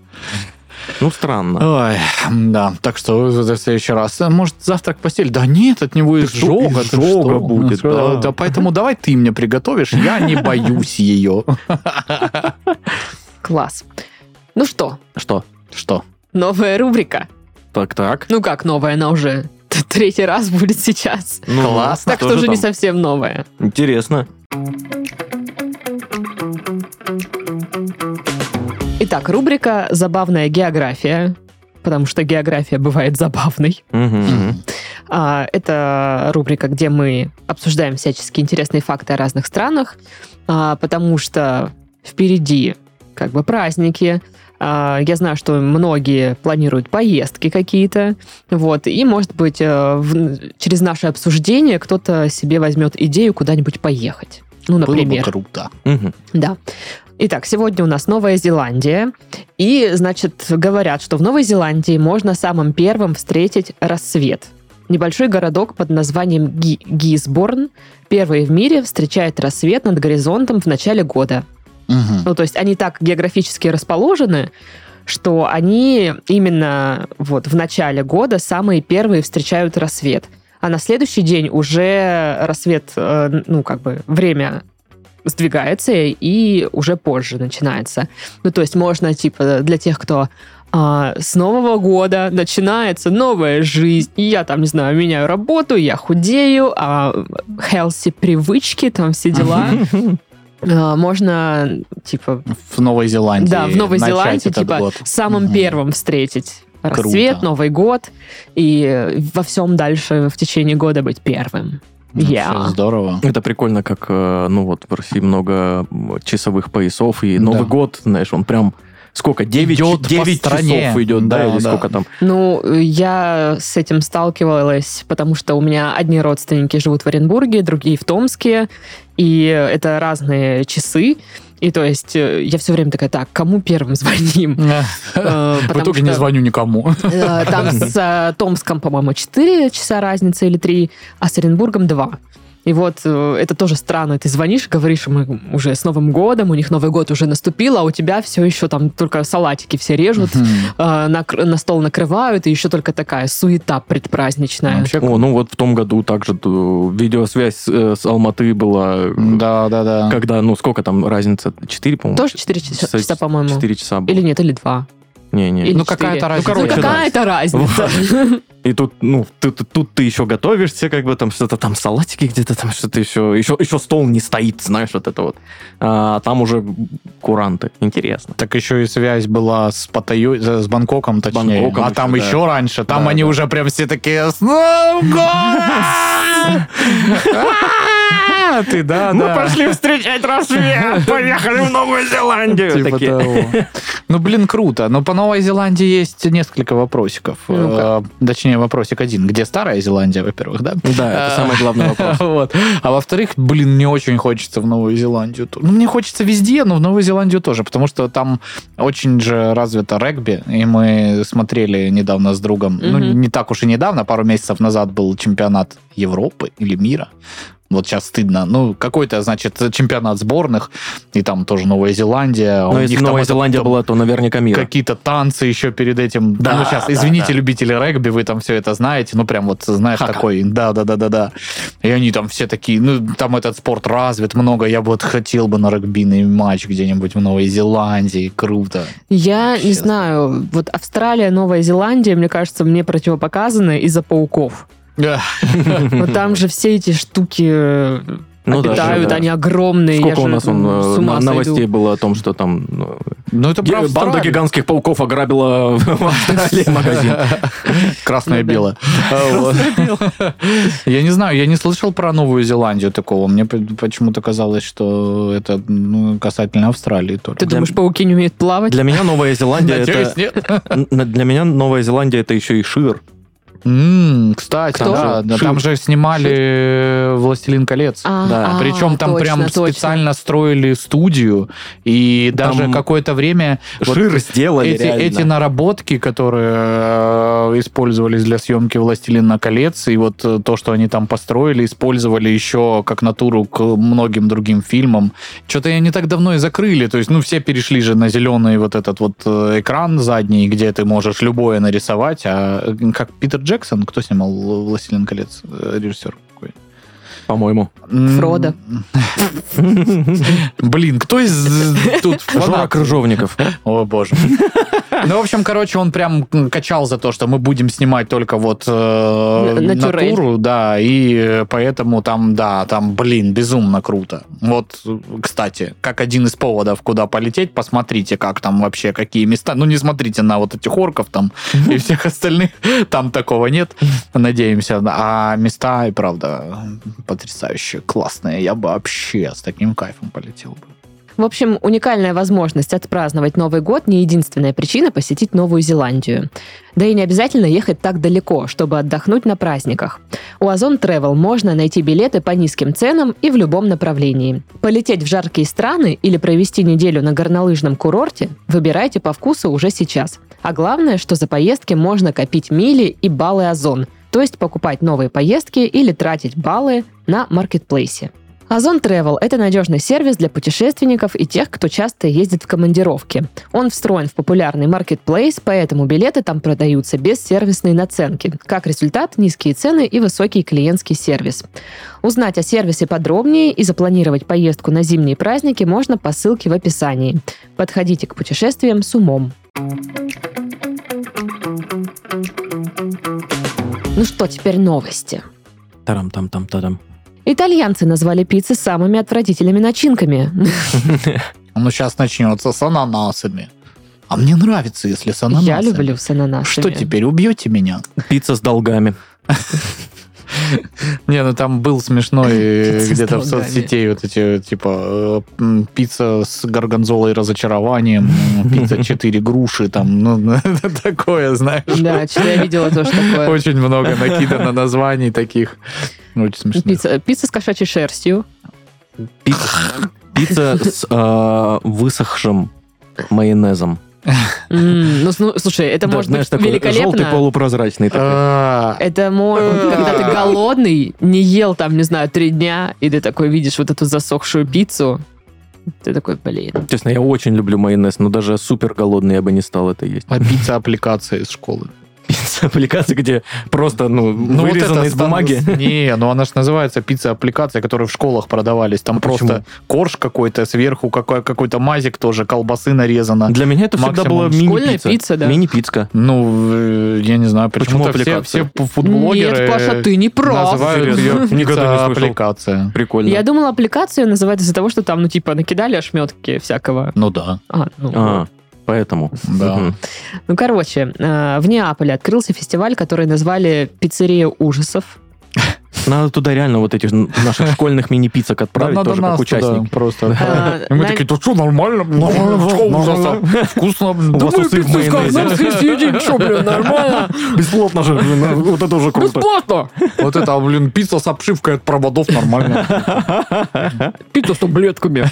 B: Ну, странно.
C: Ой, да. Так что в следующий раз. Может, завтрак в постель? Да нет, от него изжога.
B: изжога будет,
C: Ну,
B: да.
C: Поэтому давай ты мне приготовишь, я не боюсь ее.
A: Класс. Ну что,
B: Что?
C: Что?
A: новая рубрика.
B: Так-так.
A: Ну как новая, она уже третий раз будет сейчас.
B: Ну,
C: Класс.
A: Так что
B: же
A: уже не
B: там?
A: совсем новая.
B: Интересно.
A: Итак, рубрика «Забавная география», потому что география бывает забавной. А, Это рубрика, где мы обсуждаем всяческие интересные факты о разных странах, а, потому что впереди как бы праздники. А, Я знаю, что многие планируют поездки какие-то, вот, и, может быть, э, в- через наше обсуждение кто-то себе возьмет идею куда-нибудь поехать. Ну,
C: Было бы
A: например.
C: круто.
A: Да. Итак, сегодня у нас Новая Зеландия. И, значит, говорят, что в Новой Зеландии можно самым первым встретить рассвет. Небольшой городок под названием Ги- Гисборн первый в мире встречает рассвет над горизонтом в начале года.
C: Мгм.
A: Ну, то есть они так географически расположены, что они именно вот в начале года самые первые встречают рассвет. А на следующий день уже рассвет, э, ну, как бы время сдвигается и уже позже начинается. Ну, то есть можно, типа, для тех, кто а, с Нового года начинается новая жизнь. И я там, не знаю, меняю работу, я худею, а healthy привычки, там все дела. А, Можно, типа,
C: В Новой Зеландии.
A: да, в Новой Зеландии, типа,
C: год.
A: самым первым встретить
C: Круто.
A: рассвет, Новый год, и во всем дальше в течение года быть первым. Я.
C: всё Здорово.
B: Это прикольно, как, э, ну вот, в России много часовых поясов, и Новый
C: Да.
B: год, знаешь, он прям сколько? 9,
C: Идет по
B: 9
C: стране.
B: часов идет, да,
C: Да,
B: или
C: да.
B: сколько там?
A: Ну, я с этим сталкивалась, потому что у меня одни родственники живут в Оренбурге, другие в Томске, и это разные часы. И то есть э, я все время такая, так, кому первым звоним? Э,
C: В итоге не звоню никому.
A: э, Там с Томском, по-моему, 4 часа разница или 3, а с Оренбургом 2. И вот э, это тоже странно. Ты звонишь, говоришь им уже с Новым годом, у них Новый год уже наступил, а у тебя все еще там только салатики все режут, э, накр- на стол накрывают, и еще только такая суета предпраздничная.
C: Вообще
B: О, ну вот в том году также э, видеосвязь э, с Алматы была,
C: Да, да, да.
B: когда, ну сколько там разница? 4, по-моему?
A: Тоже 4 часа,
B: Часа-
A: часа, по-моему.
B: 4 часа было.
A: Или нет, или 2.
B: Не-не.
A: Или
C: Ну, какая-то разница.
B: короче,
A: ну,
B: да.
A: какая-то разница.
B: И тут, ну, ты, ты- тут ты еще готовишься, как бы там что-то там салатики где-то там что-то еще, еще, еще стол не стоит, знаешь, вот это вот. А там уже куранты. Интересно.
C: Так еще и связь была с Паттайей, э, с Бангкоком, точнее.
B: Бангкоком
C: а
B: еще,
C: там
B: да.
C: еще раньше. Там
B: Да,
C: они
B: да.
C: уже прям все такие «С Новым годом!» А, Ты, да, да.
B: встречать рассвет, поехали в Новую Зеландию.
C: Типа. Ну, блин, круто. Но по Новой Зеландии есть несколько вопросиков. Э, Точнее, вопросик один. Где Старая Зеландия, во-первых, да?
B: Да, это самый главный вопрос.
C: А во-вторых, блин, мне очень хочется в Новую Зеландию. Ну, мне хочется везде, но в Новую Зеландию тоже, потому что там очень же развито регби, и мы смотрели недавно с другом, ну, не так уж и недавно, пару месяцев назад был чемпионат Европы или мира. Вот сейчас стыдно. Ну, какой-то, значит, чемпионат сборных, и там тоже Новая Зеландия.
B: Но
C: У
B: если
C: них там
B: Новая
C: это-
B: Зеландия
C: там
B: была, то наверняка мир.
C: Какие-то танцы еще перед этим.
B: Да,
C: ну, сейчас,
B: да,
C: извините,
B: да.
C: любители регби, вы там все это знаете. Ну, прям вот, знаешь,
B: Хака.
C: такой, да, да, да, да, да. И они там все такие, ну, там этот спорт развит много, я бы вот хотел бы на регбийный матч где-нибудь в Новой Зеландии, круто.
A: Я не
C: Честно.
A: знаю, вот Австралия, Новая Зеландия, мне кажется, мне противопоказаны из-за пауков. Вот там же все эти штуки э,
B: Ну
A: обитают,
B: да.
A: они огромные.
B: Сколько
A: я
B: у
A: же,
B: нас
A: ну,
B: он, э,
A: с ума
B: на-
A: сойду.
B: новостей было о том, что там ну,
C: Ну, это
B: ге- банда гигантских пауков ограбила в Австралии магазин.
C: Красное
A: Ну
C: белое. Я не знаю, я не слышал про Новую Зеландию такого. Мне почему-то казалось, что это ну, касательно Австралии только.
A: Ты думаешь, пауки не умеют плавать?
B: Для меня Новая Зеландия это... Для меня Новая Зеландия это еще и Шир.
C: М, Кстати,
A: Кто?
C: да, да, там же снимали «Властелин колец».
A: А,
B: Да.
A: а,
C: Причем там
A: точно,
C: прям
A: точно.
C: специально строили студию, и даже
B: Там
C: какое-то время вот
B: Шир сделали
C: эти,
B: реально.
C: эти наработки, которые э, использовались для съемки «Властелина колец», и вот э, то, что они там построили, использовали еще как натуру к многим другим фильмам. Что-то они не так давно и закрыли. То есть, ну, все перешли же на зеленый вот этот вот э, экран задний, где ты можешь любое нарисовать. А как Питер Джексон, кто снимал «Властелин колец», э, режиссер?
B: По-моему.
A: Фродо.
C: Блин, кто из тут
B: Жора? Крыжовников.
C: О, боже. Ну, в общем, короче, он прям качал за то, что мы будем снимать только вот э, натуру, да, и поэтому там, да, там, блин, безумно круто. Вот, кстати, как один из поводов, куда полететь, посмотрите, как там вообще, какие места. Ну, не смотрите на вот этих орков там и всех остальных, там такого нет, надеемся. А места, и правда, потрясающие, классные. Я бы вообще с таким кайфом полетел бы.
A: В общем, уникальная возможность отпраздновать Новый год не единственная причина посетить Новую Зеландию. Да и не обязательно ехать так далеко, чтобы отдохнуть на праздниках. У Озон Travel можно найти билеты по низким ценам и в любом направлении. Полететь в жаркие страны или провести неделю на горнолыжном курорте выбирайте по вкусу уже сейчас. А главное, что за поездки можно копить мили и баллы Озон, то есть покупать новые поездки или тратить баллы на маркетплейсе. Озон Travel – это надежный сервис для путешественников и тех, кто часто ездит в командировки. Он встроен в популярный маркетплейс, поэтому билеты там продаются без сервисной наценки. Как результат – низкие цены и высокий клиентский сервис. Узнать о сервисе подробнее и запланировать поездку на зимние праздники можно по ссылке в описании. Подходите к путешествиям с умом. Ну что, теперь новости.
B: Тарам-там-там-тарам.
A: Итальянцы назвали пиццы самыми отвратительными начинками.
C: Ну, сейчас начнется с ананасами. А мне нравится, если с ананасами.
A: Я люблю с ананасами.
C: Что теперь, убьете меня?
B: Пицца с долгами.
C: Не, ну там был смешной э, где-то в соцсетей вот эти, типа, э, пицца с горгонзолой и разочарованием, пицца 4 груши, там, ну, такое, знаешь.
A: Да, что я видела тоже такое.
C: Очень много накидано названий таких. Очень смешно.
A: Пицца, пицца с кошачьей шерстью.
B: Пицца, пицца с э, высохшим майонезом.
A: Ну, слушай, это
B: Да,
A: может
B: знаешь,
A: быть
B: такой
A: великолепно.
B: желтый полупрозрачный. такой.
C: А,
A: Это когда ты голодный, не ел там, не знаю, три дня, и ты такой видишь вот эту засохшую пиццу. Ты такой, блин.
B: Честно, я очень люблю майонез, но даже супер голодный я бы не стал это есть.
C: А пицца аппликация из школы.
B: Пицца-аппликация, где просто, ну,
C: Ну, вот
B: вырезано
C: это
B: из бумаги.
C: Не, ну она же называется пицца-аппликация, которые в школах продавались. Там
B: А почему?
C: просто корж какой-то, сверху какой- какой-то мазик тоже, колбасы нарезано.
B: Для меня это всегда
C: Максимум.
B: была
A: Школьная
B: мини-пицца.
A: пицца, да.
B: Мини-пицца.
C: Ну, э, я не знаю,
B: Почему
C: почему-то все,
B: аппликация?
C: все фудблогеры
A: Нет, Паша, ты не прав.
C: называют ее пицца-аппликация.
B: Прикольно.
A: Я думала, аппликацию называют из-за того, что там, ну, типа, накидали ошметки всякого.
C: Ну да,
A: А, ну,
B: А, поэтому.
C: да.
A: Ну, короче, э, в Неаполе открылся фестиваль, который назвали «Пиццерия ужасов».
B: Надо туда реально вот этих наших школьных мини-пиццак отправить
C: надо
B: тоже как
C: туда
B: участники.
C: просто.
A: А,
C: И мы такие, да что, нормально? Вкусно.
B: У вас усы в майонезе.
A: съедим, что, блин, нормально?
B: Бесплатно же. Вот это уже круто.
A: Бесплатно!
C: Вот это, блин, пицца с обшивкой от проводов нормально.
A: Пицца с таблетками.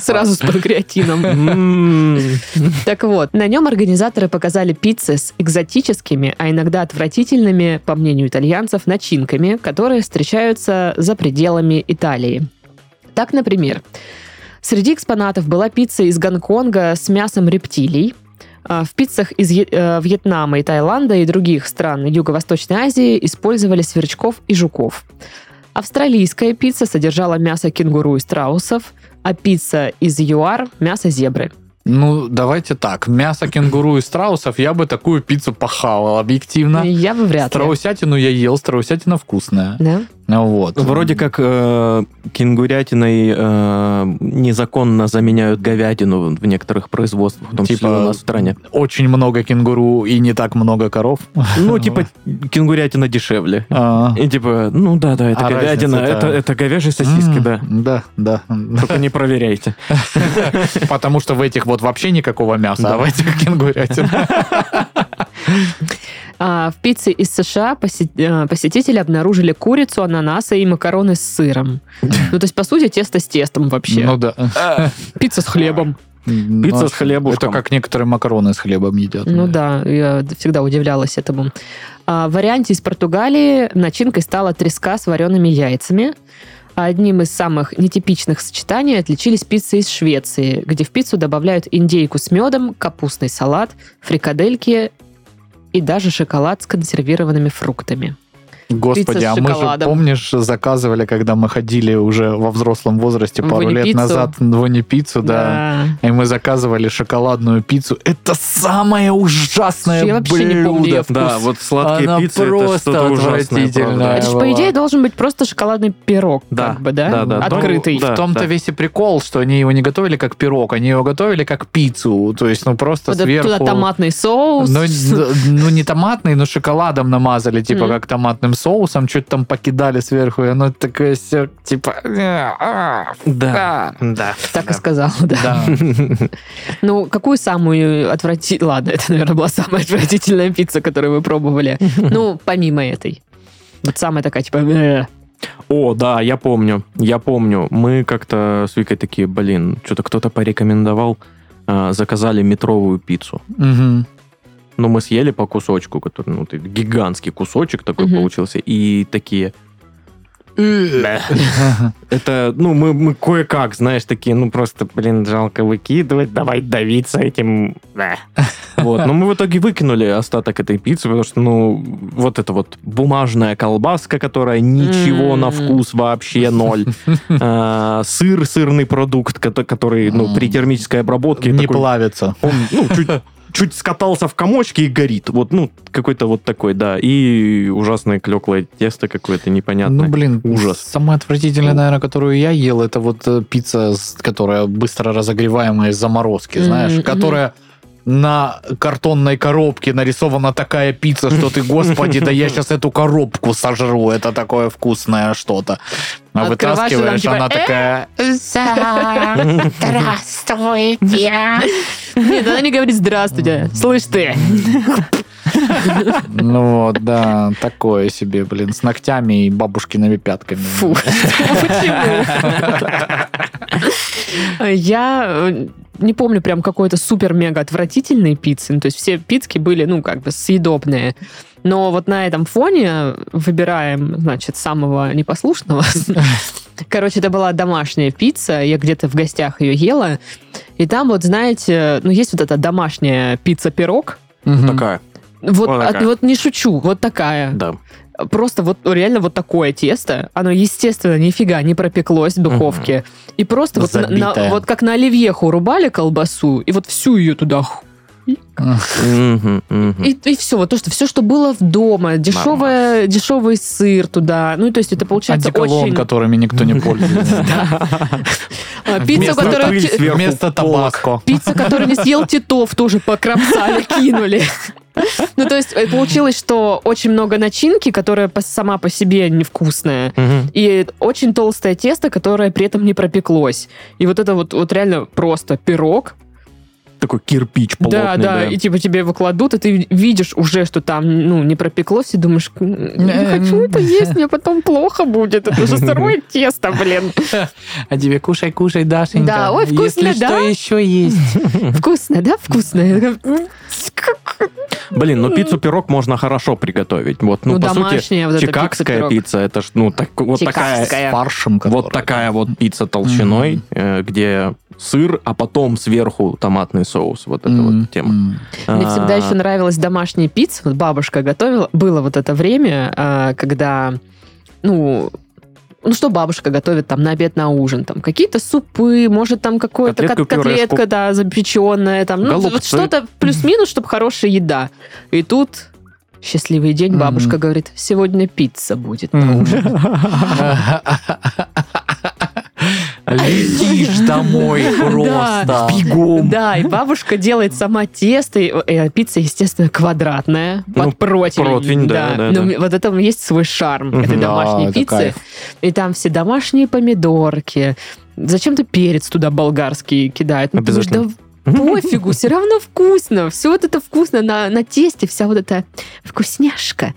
A: Сразу с панкреатином. Так вот, на нем организаторы показали пиццы с экзотическими, а иногда отвратительными, по мнению итальянцев, начинками, которые встречаются за пределами Италии. Так, например, среди экспонатов была пицца из Гонконга с мясом рептилий, А, В пиццах из э, Вьетнама и Таиланда и других стран Юго-Восточной Азии использовали сверчков и жуков. Австралийская пицца содержала мясо кенгуру и страусов, а пицца из ЮАР – мясо зебры.
C: Ну, давайте так. Мясо кенгуру и страусов я бы такую пиццу похавал объективно.
A: Я бы вряд ли.
C: Страусятину я ел, страусятина вкусная.
A: Да?
C: Ну Вот.
B: Вроде как э, кенгурятиной э, незаконно заменяют говядину в некоторых производствах, в том числе
C: Типа-
B: у нас в стране.
C: Очень много кенгуру и не так много коров.
B: Ну, типа, кенгурятина дешевле.
C: А.
B: И типа, ну да, да, это
C: А
B: говядина, это, это говяжьи сосиски, да.
C: Да, да.
B: Только не проверяйте.
C: Потому что в этих вот вообще никакого мяса,
B: Да.
C: а в этих кенгурятин.
A: А в пицце из США э, посетители обнаружили курицу, ананасы и макароны с сыром. Ну, то есть, по сути, тесто с тестом вообще.
C: Ну да.
A: Пицца с хлебом.
B: Пицца
C: Ну,
B: с хлебушком.
C: Это как некоторые макароны с хлебом едят.
A: Ну да, я всегда удивлялась этому. А в варианте из Португалии начинкой стала треска с вареными яйцами. Одним из самых нетипичных сочетаний отличились пиццы из Швеции, где в пиццу добавляют индейку с медом, капустный салат, фрикадельки и даже шоколад с консервированными фруктами.
C: Господи, а мы же, помнишь, заказывали, когда мы ходили уже во взрослом возрасте пару лет
A: Ванни-пиццу?
C: назад в Ванни-пиццу, да. И мы заказывали шоколадную пиццу. Это самое ужасное
A: Я вообще не помню
C: блюдо.
A: её вкус.
B: Да, вот сладкие
C: Она
B: пиццы это
C: просто
B: что-то ужасное.
A: Это же, по идее, должен быть просто шоколадный пирог,
B: Да,
A: как бы, да?
B: да, да.
A: Открытый.
B: Да,
C: В том-то
B: да.
C: весь и прикол, что они его не готовили как пирог, они его готовили как пиццу. То есть, ну, просто
A: Туда,
C: сверху...
A: туда томатный соус.
C: Ну, ну, не томатный, но шоколадом намазали, типа,
A: Мгм.
C: как томатным соусом, что-то там покидали сверху, и оно такое все, типа... э, а,
B: Да, да.
A: Так и сказал, да.
C: Да.
A: Ну, какую самую отвратительную... Ладно, это, наверное, была самая отвратительная пицца, которую вы пробовали. Ну, помимо этой. Вот самая такая, типа... «э».
B: О, да, я помню, я помню. Мы как-то с Викой такие, блин, что-то кто-то порекомендовал, а, заказали метровую пиццу.
C: Мгм.
B: Но мы съели по кусочку, который, ну, ты- гигантский кусочек такой
A: Мгм.
B: получился, и такие... Это, ну, мы, мы кое-как, знаешь, такие, ну, просто, блин, жалко выкидывать, давай давиться этим. Вот, но мы в итоге выкинули остаток этой пиццы, потому что, ну, вот это вот бумажная колбаска, которая ничего на вкус вообще ноль. А, Сыр, сырный продукт, кото- который, ну, при термической обработке...
C: Не
B: такой-
C: плавится.
B: он, ну, чуть, чуть скатался в комочке и горит. Вот, ну, какой-то вот такой, да. И ужасное клеклое тесто какое-то непонятное.
C: Ну, блин,
B: Ужас.
C: Самая отвратительная, наверное, которую я ел, это вот э, пицца, которая быстро разогреваемая из заморозки, знаешь,
A: Мгм,
C: которая на картонной коробке нарисована такая пицца, что ты, господи, да я сейчас эту коробку сожру, это такое вкусное что-то. А
A: Открываешь, и там
C: вытаскиваешь,
A: типа,
C: она такая...
D: Здравствуйте.
A: Нет, она не говорит «здравствуйте». Слышь ты.
C: Ну вот, да, такое себе, блин, с ногтями и бабушкиными пятками.
A: Фу. Почему? Я э, не помню прям какой-то супер-мега отвратительной пиццы. Ну, То есть все пиццы были, ну, как бы съедобные. Но вот на этом фоне выбираем, значит, самого непослушного. Короче, это была домашняя пица. Я где-то в гостях ее ела. И там вот, знаете, ну, есть вот эта домашняя пицца-пирог.
B: Такая,
A: Вот,
B: Вот
A: от-
B: такая.
A: вот не шучу, вот такая.
B: да.
A: Просто вот реально вот такое тесто, оно, естественно, нифига не пропеклось в духовке. И просто вот, на- на- вот как на оливьеху рубали колбасу, и вот всю ее туда... И, и все, вот то, что все, что было в дома, дешевое, дешевый сыр туда. Ну, то есть это получается
C: Одеколон,
A: очень...
C: которыми никто не пользуется.
A: А,
B: Вместо
A: которую...
C: Вместо
B: полок.
C: табаско.
A: Пиццу, которую не съел Титов, тоже покромсали, кинули. Ну, то есть э, получилось, что очень много начинки, которая сама по себе невкусная. И очень толстое тесто, которое при этом не пропеклось. И вот это вот реально просто пирог.
B: Такой кирпич
A: да,
B: плотный,
A: да, и типа тебе его кладут, и ты видишь уже, что там ну, не пропеклось, и думаешь, «М, не хочу это есть, мне потом плохо будет. Это же сырое тесто, блин.
C: А тебе кушай, кушай, Дашенька.
A: Да, ой, вкусно,
C: Если
A: да?
C: что еще есть.
A: Вкусно, да? Вкусно. Я такая, «М, как-
B: Блин, ну пиццу-пирог можно хорошо приготовить. Вот, ну,
A: Ну,
B: по сути,
A: домашняя вот
B: чикагская пицца, это ж, ну, так, вот такая...
A: Чикагская.
C: Фаршем,
B: Вот такая вот пицца толщиной, э, где сыр, а потом сверху томатный соус. Вот эта
C: М,
B: вот тема.
C: м.
A: Мне всегда
B: А,
A: еще нравилась домашняя пицца. Вот бабушка готовила. Было вот это время, а, когда, ну, ну что бабушка готовит там на обед, на ужин? Там какие-то супы, может там какое-то кот- котлетка,
B: пюрешку.
A: да, запеченная, там, ну,
B: Голубцы.
A: вот что-то плюс-минус, чтобы хорошая еда. И тут счастливый день, бабушка говорит, сегодня пицца будет на ужин.
C: Летишь домой просто.
B: Бегом.
A: Да, и бабушка делает сама тесто. и, э, пицца, естественно, квадратная.
B: Ну,
A: Под противень.
B: противень, да,
A: Но м- вот это есть свой шарм этой домашней пиццы. И там все домашние помидорки. Зачем-то перец туда болгарский кидают. Ну, потому что пофигу, все равно вкусно. Все вот это вкусно на, на тесте, вся вот эта вкусняшка.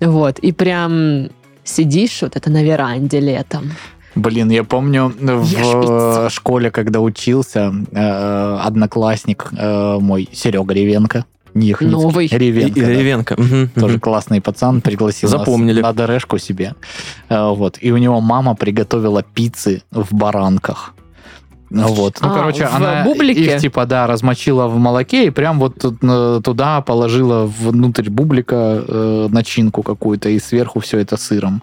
A: Вот, и прям сидишь вот это на веранде летом.
C: Блин, я помню в
A: пиццу.
C: школе, когда учился, э, одноклассник э, мой, Серега Ревенко, не Яхницкий,
A: Новый.
C: Ревенко,
B: и
C: да.
B: Ревенко. Мгм,
C: Тоже
B: мгм.
C: классный пацан, пригласил
B: Запомнили.
C: нас на ДРшку себе. Э, Вот. И у него мама приготовила пиццы в баранках. Ну вот. Ну,
A: А,
C: короче,
A: в
C: она
A: бублике?
C: их, типа, да, размочила в молоке и прям вот туда положила внутрь бублика э, начинку какую-то и сверху все это сыром.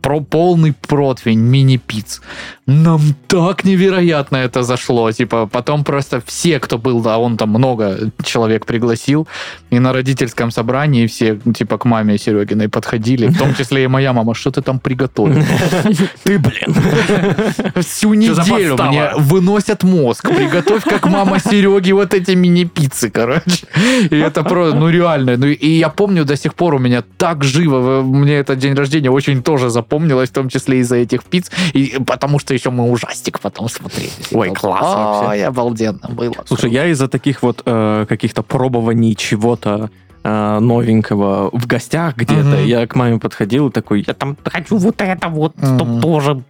C: Про полный противень мини-пиц. Нам так невероятно это зашло. Типа, потом просто все, кто был, да, он там много человек пригласил, и на родительском собрании все, типа, к маме Серегиной подходили, в том числе и моя мама, что ты там приготовил?
B: Ты, блин.
C: Всю неделю мне выносят мозг. Приготовь, как мама Сереги, вот эти мини-пиццы, короче. И это просто, ну реально. Ну и я помню до сих пор у меня так живо, мне этот день рождения очень тоже запомнилось, в том числе из-за этих пиц. И потому что еще мы ужастик потом смотрели.
B: Ой, классно вообще.
C: Ой, обалденно было.
B: Слушай, я из-за таких вот э, каких-то пробований чего-то э, новенького в гостях где-то,
C: Мгм.
B: я к маме подходил и такой, я там хочу вот это вот, чтоб
C: Мгм.
B: тоже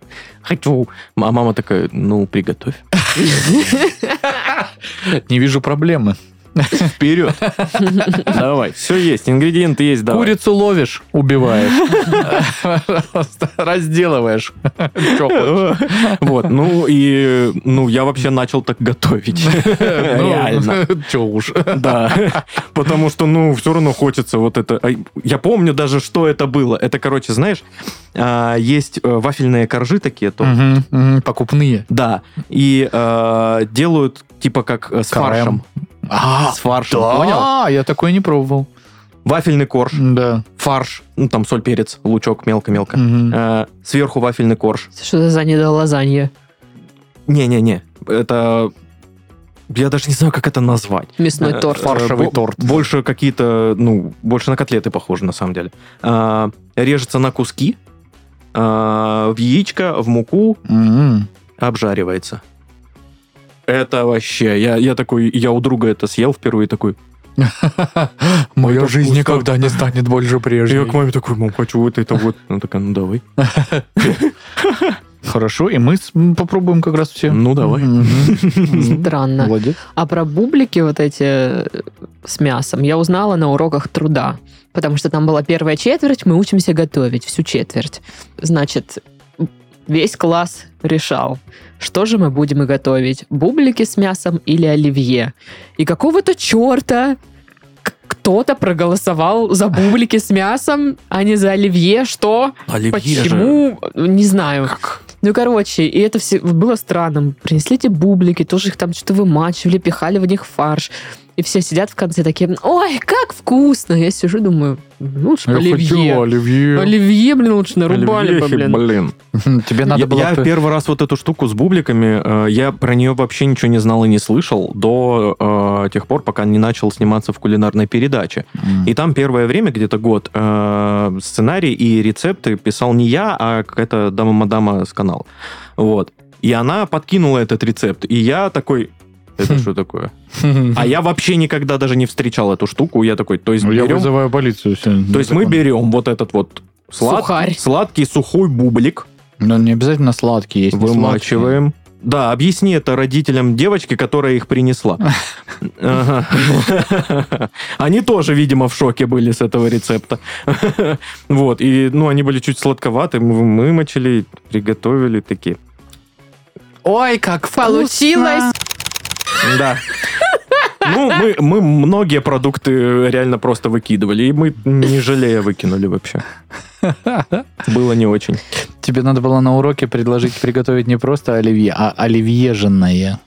B: хочу. А мама такая, ну, приготовь.
C: Не вижу проблемы.
B: Вперед. Давай, все есть, ингредиенты есть, давай.
C: Курицу ловишь, убиваешь. Разделываешь.
B: Вот, ну и, ну, я вообще начал так готовить. Реально.
C: Ну, чё уж.
B: Да, потому что, ну, все равно хочется вот это. Я помню даже, что это было. Это, короче, знаешь, а, есть э, вафельные коржи такие, то,
C: Мгм, мгм, Покупные.
B: да, и э, делают типа как э, с фаршем.
C: А,
B: С фаршем, понял?
C: да, я такой не пробовал.
B: Вафельный корж,
C: Да.
B: фарш, ну там соль, перец, лучок, мелко-мелко.
C: Мгм.
B: Э, Сверху вафельный корж.
A: Что это за недолазанье?
B: Не-не-не, это... Я даже не знаю, как это назвать.
A: Мясной
B: Э,
A: торт.
B: э,
C: Фаршевый
B: бо-
C: торт.
B: Больше какие-то, ну, больше на котлеты похоже, на самом деле. А, Режется на куски, а, в яичко, в муку,
C: М.
B: обжаривается. Это вообще, я, я такой, я у друга это съел впервые, такой,
C: Моя жизнь никогда не станет больше прежней.
B: я к маме такой, мам, хочу вот это вот. Она такая, ну давай.
C: Хорошо, и мы попробуем как раз все.
B: Ну давай.
A: Странно.
C: Молодец.
A: А про бублики вот эти э, с мясом я узнала на уроках труда. Потому что там была первая четверть, мы учимся готовить всю четверть. Значит, весь класс решал, что же мы будем готовить, бублики с мясом или оливье. И какого-то черта кто-то проголосовал за бублики с мясом, а не за оливье. Что?
B: Оливье же.
A: Почему? Не знаю.
B: Как?
A: Ну, короче, и это все было странно. Принесли эти бублики, тоже их там что-то вымачивали, пихали в них фарш. И все сидят в конце такие, ой, как вкусно. Я сижу, думаю, «Ну, лучше бы оливье.
C: оливье.
A: Оливье, блин, лучше нарубали бы, блин.
B: блин.
C: Тебе надо
B: я,
C: было...
B: я первый раз вот эту штуку с бубликами, э, я про нее вообще ничего не знал и не слышал до э, тех пор, пока не начал сниматься в кулинарной передаче.
C: М.
B: И там первое время, где-то год, э, сценарий и рецепты писал не я, а какая-то дама-мадама с канала. Вот. И она подкинула этот рецепт. И я такой, это
C: Хм.
B: что такое? А я вообще никогда даже не встречал эту штуку. Я такой, то есть
C: Ну, я
B: берем...
C: вызываю полицию. всё,
B: То есть мы берем вот этот вот слад- сладкий сухой бублик,
C: Ну, не обязательно сладкие есть.
B: вымачиваем, Да, объясни это родителям девочки, которая их принесла. Они тоже, видимо, в шоке были с этого рецепта. Вот, и, ну, они были чуть сладковаты, мы вымочили, приготовили такие.
C: Ой, как
A: Получилось.
B: Да. Ну, мы, мы многие продукты реально просто выкидывали, и мы не жалея выкинули вообще. Было не очень.
C: Тебе надо было на уроке предложить приготовить не просто оливье, а оливьеженное.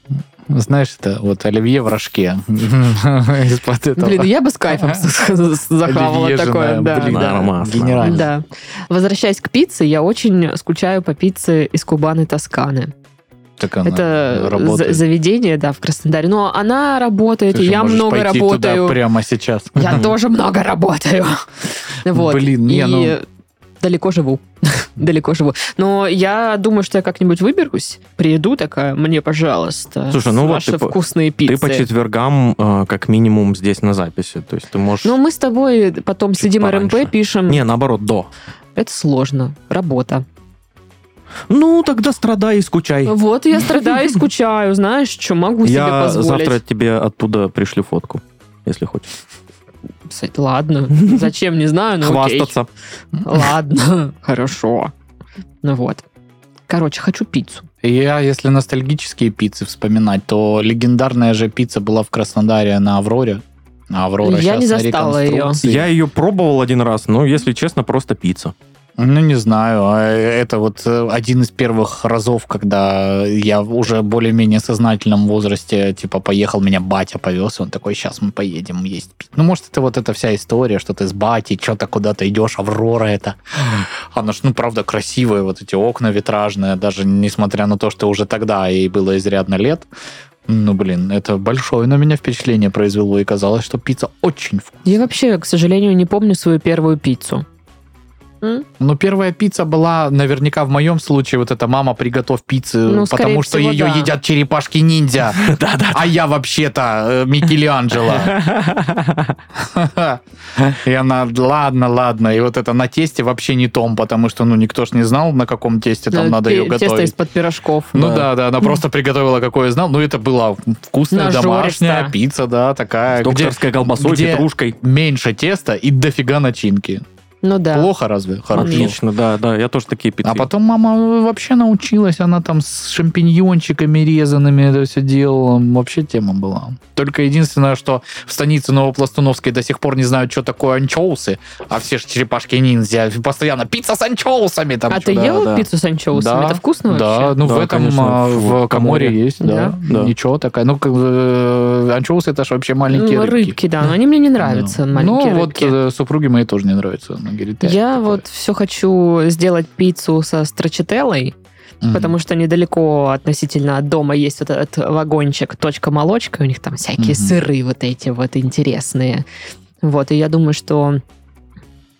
C: Знаешь, это вот оливье в рожке. Из-под этого.
A: Блин, я бы с кайфом захавала такое.
C: Генерально.
A: Да. Возвращаясь к пицце, я очень скучаю по пицце из Кубаны Тосканы.
C: Так она
A: Это
C: работает.
A: заведение, да, в Краснодаре. Но она работает,
C: Ты
A: и я много
C: пойти туда
A: работаю.
C: прямо сейчас.
A: Я тоже много работаю. Вот.
C: Блин, не,
A: и
C: ну-
A: далеко живу. далеко живу. Но я думаю, что я как-нибудь выберусь, приеду такая, мне, пожалуйста,
B: Слушай, ну вот
A: ваши
B: ты по-
A: вкусные пиццы.
B: Ты по четвергам э, как минимум здесь на записи. То есть ты можешь...
A: Ну, мы с тобой потом сидим
B: пораньше.
A: РМП, пишем.
B: Не, наоборот, до.
A: Это сложно. Работа.
B: Ну, тогда страдай и скучай.
A: Вот я страдаю и скучаю, знаешь, что могу себе
B: Я
A: позволить.
B: завтра тебе оттуда пришлю фотку, если хочешь.
A: Ладно, зачем, не знаю, но окей.
B: Хвастаться.
A: Ладно, хорошо. Ну вот. Короче, хочу пиццу.
C: Я, если ностальгические пиццы вспоминать, то легендарная же пицца была в Краснодаре на Авроре. А Аврора
A: Я не
C: на
A: застала
C: реконструкции.
B: Я ее пробовал один раз, но, если честно, просто пицца.
C: Ну, не знаю. а Это вот э, один из первых разов, когда я уже более-менее сознательном возрасте, типа, поехал, меня батя повез, он такой, сейчас мы поедем есть пить. Ну, может, это вот эта вся история, что ты с батей, что-то куда-то идешь, Аврора это. Она ж, ну, правда, красивая, вот эти окна витражные, даже несмотря на то, что уже тогда ей было изрядно лет. Ну, блин, это большое на меня впечатление произвело, и казалось, что пицца очень вкусная.
A: Я вообще, к сожалению, не помню свою первую пиццу. М?
C: Ну, первая пицца была, наверняка в моем случае, вот эта мама, приготовь пиццы,
A: Ну,
C: потому что
A: всего,
C: ее
A: да.
C: едят черепашки-ниндзя. А я вообще-то э, Микеланджело. И она, ладно, ладно. И вот это на тесте вообще не том, потому что, ну, никто ж не знал, на каком тесте там
A: Э,
C: надо ее
A: Тесто
C: готовить.
A: из-под пирожков.
C: Ну да, да, она просто приготовила, какое знал. Ну, это была вкусная домашняя пицца, да, такая.
B: С докторской колбасой, петрушкой.
C: меньше теста и дофига начинки.
A: Ну да.
C: Плохо разве? Хорошо.
B: Отлично, да, да, я тоже такие пиццы.
C: А потом мама вообще научилась, она там с шампиньончиками резанными это все делала. Вообще тема была. Только единственное, что в станице Новопластуновской до сих пор не знают, что такое анчоусы, а все же черепашки-ниндзя. Постоянно пицца с анчоусами. Там
A: А
C: чё.
A: ты
B: да,
A: ел
B: да.
A: пиццу с анчоусами?
C: Да,
A: Это вкусно
C: Да,
A: вообще?
C: ну
B: Да,
C: в этом,
B: конечно,
C: а,
B: в
C: в Каморе
B: Каморе.
C: есть, да.
B: Да.
C: Ничего такая. Ну, как, э, анчоусы это же вообще маленькие
A: Ну,
C: рыбки.
A: рыбки, да, но они мне не нравятся,
C: Да.
A: маленькие
C: Ну,
A: рыбки.
C: вот э, супруге моей тоже не нравится. Говорит, «Э,
A: Я
C: такое».
A: вот все хочу сделать пиццу со строчителлой,
C: Мгм.
A: потому что недалеко относительно от дома есть вот этот вагончик «Точка молочка», у них там всякие
C: Мгм.
A: сыры вот эти вот интересные. Вот, и я думаю, что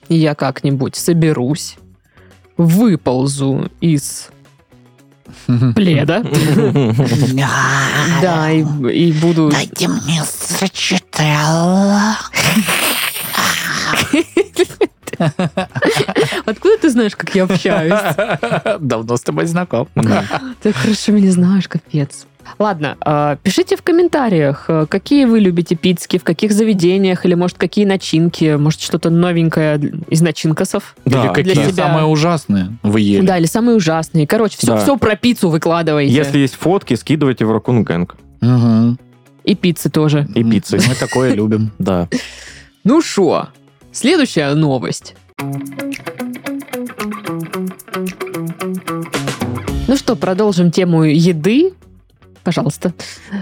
A: я как-нибудь соберусь, выползу из пледа, да, и, и буду...
D: Дайте мне сочетала.
A: Откуда ты знаешь, как я общаюсь?
C: Давно с тобой знаком.
A: Ты хорошо меня знаешь, капец. Ладно, э, пишите в комментариях, э, какие вы любите пиццы, в каких заведениях, или, может, какие начинки, может, что-то новенькое из начинкосов.
C: Или
B: Да,
C: какие
A: для себя.
C: самые ужасные вы ели.
A: Да, или самые ужасные. Короче, все,
B: Да.
A: все про пиццу выкладывайте.
B: Если есть фотки, скидывайте в Ракун Гэнг.
C: Мгм.
A: И пиццы тоже.
B: И пиццы.
C: Мы такое любим.
B: Да.
A: Ну шо, следующая новость. Ну что, продолжим тему еды. Пожалуйста.